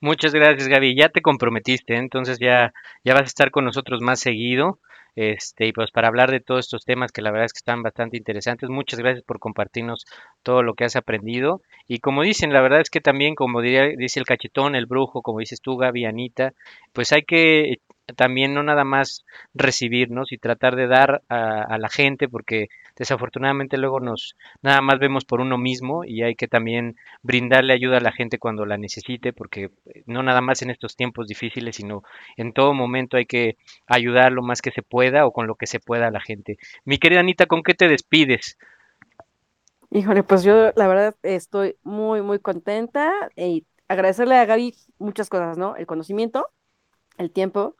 Muchas gracias, Gaby. Ya te comprometiste, entonces ya, ya vas a estar con nosotros más seguido. Este, y pues para hablar de todos estos temas que la verdad es que están bastante interesantes. Muchas gracias por compartirnos todo lo que has aprendido. Y como dicen, la verdad es que también, como diría, dice el cachetón, el brujo, como dices tú, Gaby, Anita, pues hay que también no nada más recibirnos y tratar de dar a, a la gente, porque desafortunadamente luego nos nada más vemos por uno mismo y hay que también brindarle ayuda a la gente cuando la necesite, porque eh, no nada más en estos tiempos difíciles, sino en todo momento hay que ayudar lo más que se pueda o con lo que se pueda a la gente. Mi querida Anita, ¿con qué te despides? Híjole, pues yo la verdad estoy muy, muy contenta y agradecerle a Gaby muchas cosas, ¿no? El conocimiento, el tiempo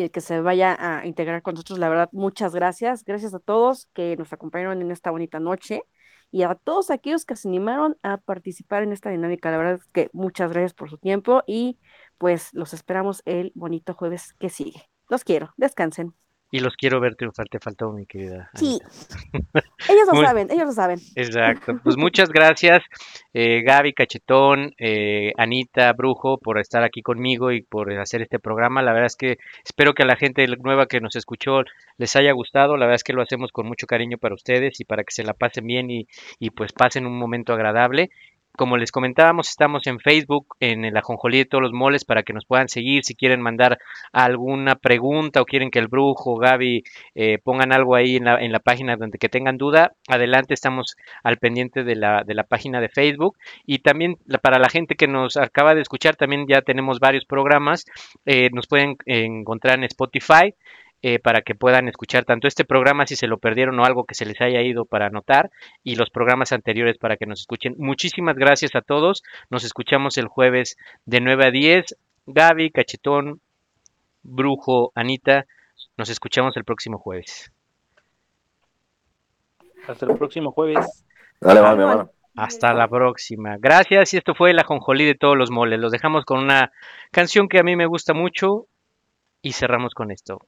y el que se vaya a integrar con nosotros. La verdad, muchas gracias. Gracias a todos que nos acompañaron en esta bonita noche y a todos aquellos que se animaron a participar en esta dinámica. La verdad es que muchas gracias por su tiempo y pues los esperamos el bonito jueves que sigue. Los quiero. Descansen. Y los quiero ver triunfar, te faltó mi querida. Sí. Ellos lo Muy- saben, ellos lo saben. Exacto. Pues muchas gracias, eh, Gaby Cachetón, eh, Anita Brujo, por estar aquí conmigo y por hacer este programa. La verdad es que espero que a la gente nueva que nos escuchó les haya gustado. La verdad es que lo hacemos con mucho cariño para ustedes y para que se la pasen bien y, y pues pasen un momento agradable. Como les comentábamos, estamos en Facebook, en el Ajonjolí de todos los moles, para que nos puedan seguir. Si quieren mandar alguna pregunta o quieren que el brujo, Gaby, eh, pongan algo ahí en la, página donde tengan duda, adelante estamos al pendiente de la, página de Facebook. Y también para la gente que nos acaba de escuchar, también ya tenemos varios programas. eh, nos pueden encontrar en Spotify. Eh, para que puedan escuchar tanto este programa si se lo perdieron o algo que se les haya ido para anotar y los programas anteriores para que nos escuchen. Muchísimas gracias a todos. Nos escuchamos el jueves de 9 a 10. Gaby, Cachetón, Brujo, Anita, nos escuchamos el próximo jueves. Hasta el próximo jueves. Dale, va, mi hermano. Hasta la próxima. Gracias y esto fue la Jonjolí de todos los moles. Los dejamos con una canción que a mí me gusta mucho y cerramos con esto.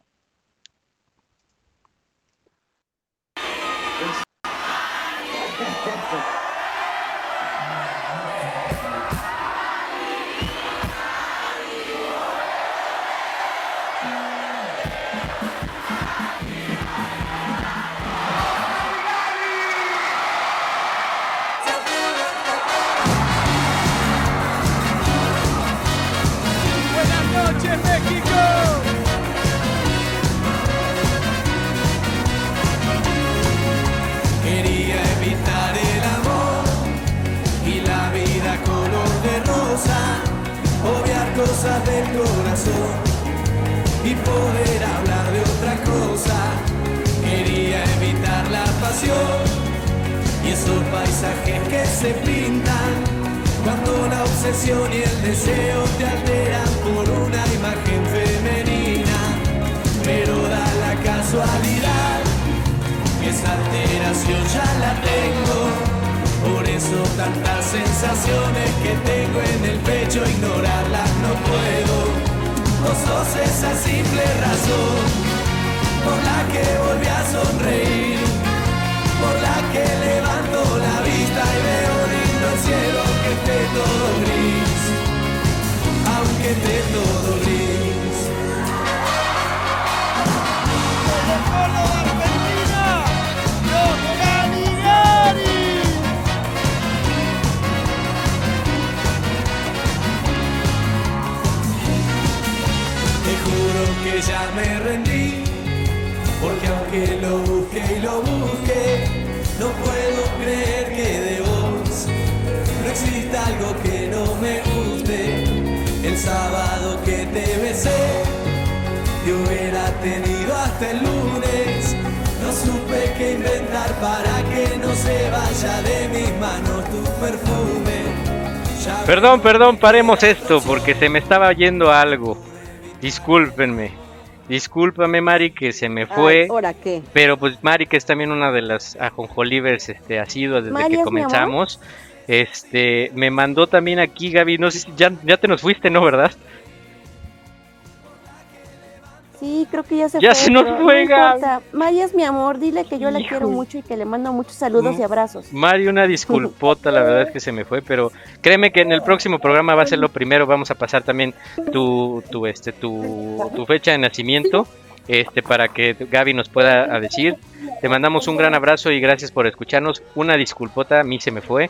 Paisajes que se pintan cuando la obsesión y el deseo te alteran por una imagen femenina. Pero da la casualidad que esa alteración ya la tengo. Por eso tantas sensaciones que tengo en el pecho, ignorarlas no puedo. Vos sos esa simple razón por la que volví a sonreír, por la que levanto todo gris, aunque esté todo gris. Te juro que ya me rendí, porque aunque lo busque y lo busque, no puedo creer que de no exista algo que no me guste. El sábado que te besé, te hubiera tenido hasta el lunes. No supe qué inventar para que no se vaya de mis manos tu perfume. Ya Perdón, perdón, paremos esto porque se me estaba yendo algo. Discúlpenme. Discúlpame, Mari, que se me fue. ¿Ahora qué? Pero pues Mari, que es también una de las ajonjolivers este, asiduas desde Mari, que ¿es mi amor? Este, me mandó también aquí, Gaby. No sé si ya, ya te nos fuiste, ¿no? ¿Verdad? Sí, creo que ya se Ya fue. se nos fue, no. Maya es mi amor, dile que yo la quiero mucho y que le mando muchos saludos y abrazos. Mari, una disculpota, la verdad es que se me fue, pero créeme que en el próximo programa va a ser lo primero, vamos a pasar también tu, tu, este, tu, tu fecha de nacimiento, este, para que Gaby nos pueda decir. Te mandamos un gran abrazo y gracias por escucharnos. Una disculpota, a mí se me fue.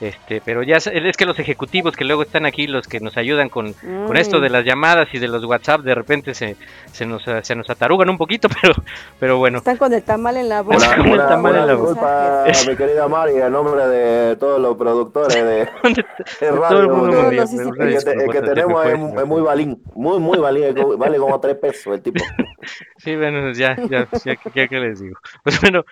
Este, pero ya es, es que los ejecutivos que luego están aquí, los que nos ayudan con, con esto Mm. de las llamadas y de los WhatsApp, de repente se, se, nos, se nos atarugan un poquito, pero, pero bueno. Están con el tamal en la boca. Una, Con el tamal una en la boca. disculpa, Es- mi querida Mari, en nombre de todos los productores de, de Todo radio. el mundo porque los me- hiciste- una el que, el tenemos es, es muy balín, muy, muy balín, vale como tres pesos el tipo. Sí, bueno, ya, ya, ya, ya que les digo. Pues bueno,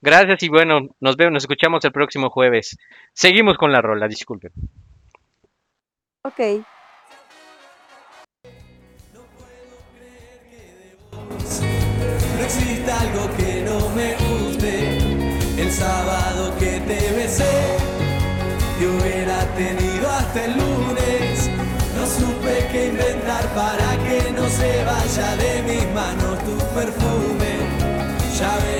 gracias y bueno, nos vemos, nos escuchamos el próximo jueves. Seguimos con la rola, disculpen. Ok. No existe algo que no me guste. El sábado que te besé, te hubiera tenido hasta el lunes. No supe qué inventar para que no se vaya de mis manos tu perfume. Ya ves, no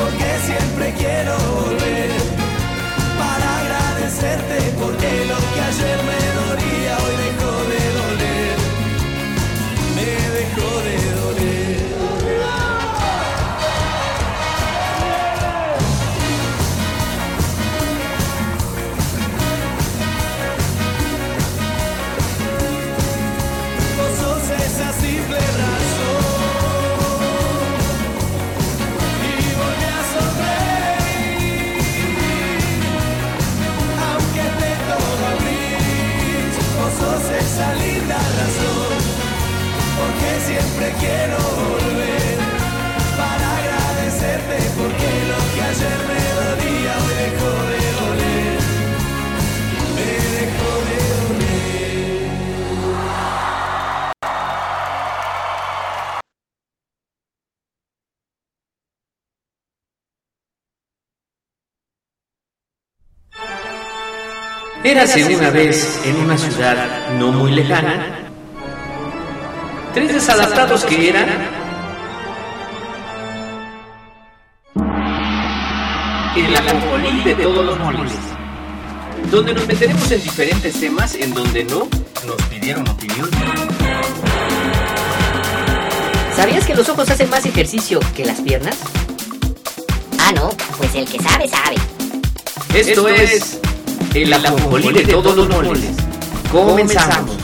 porque siempre quiero volver. Para agradecerte porque lo que ayer me dolía hoy dejó de doler, me dejó de siempre quiero volver para agradecerte porque lo que ayer me dolía hoy dejó de doler. Me dejó de doler. Érase una vez en una ciudad no muy lejana, tres desadaptados que eran el ajonjolí de todos los moles, donde nos meteremos en diferentes temas en donde no nos pidieron opinión. ¿Sabías que los ojos hacen más ejercicio que las piernas? Ah, no, pues el que sabe, sabe. Esto es el ajonjolí de todos los moles. Comenzamos.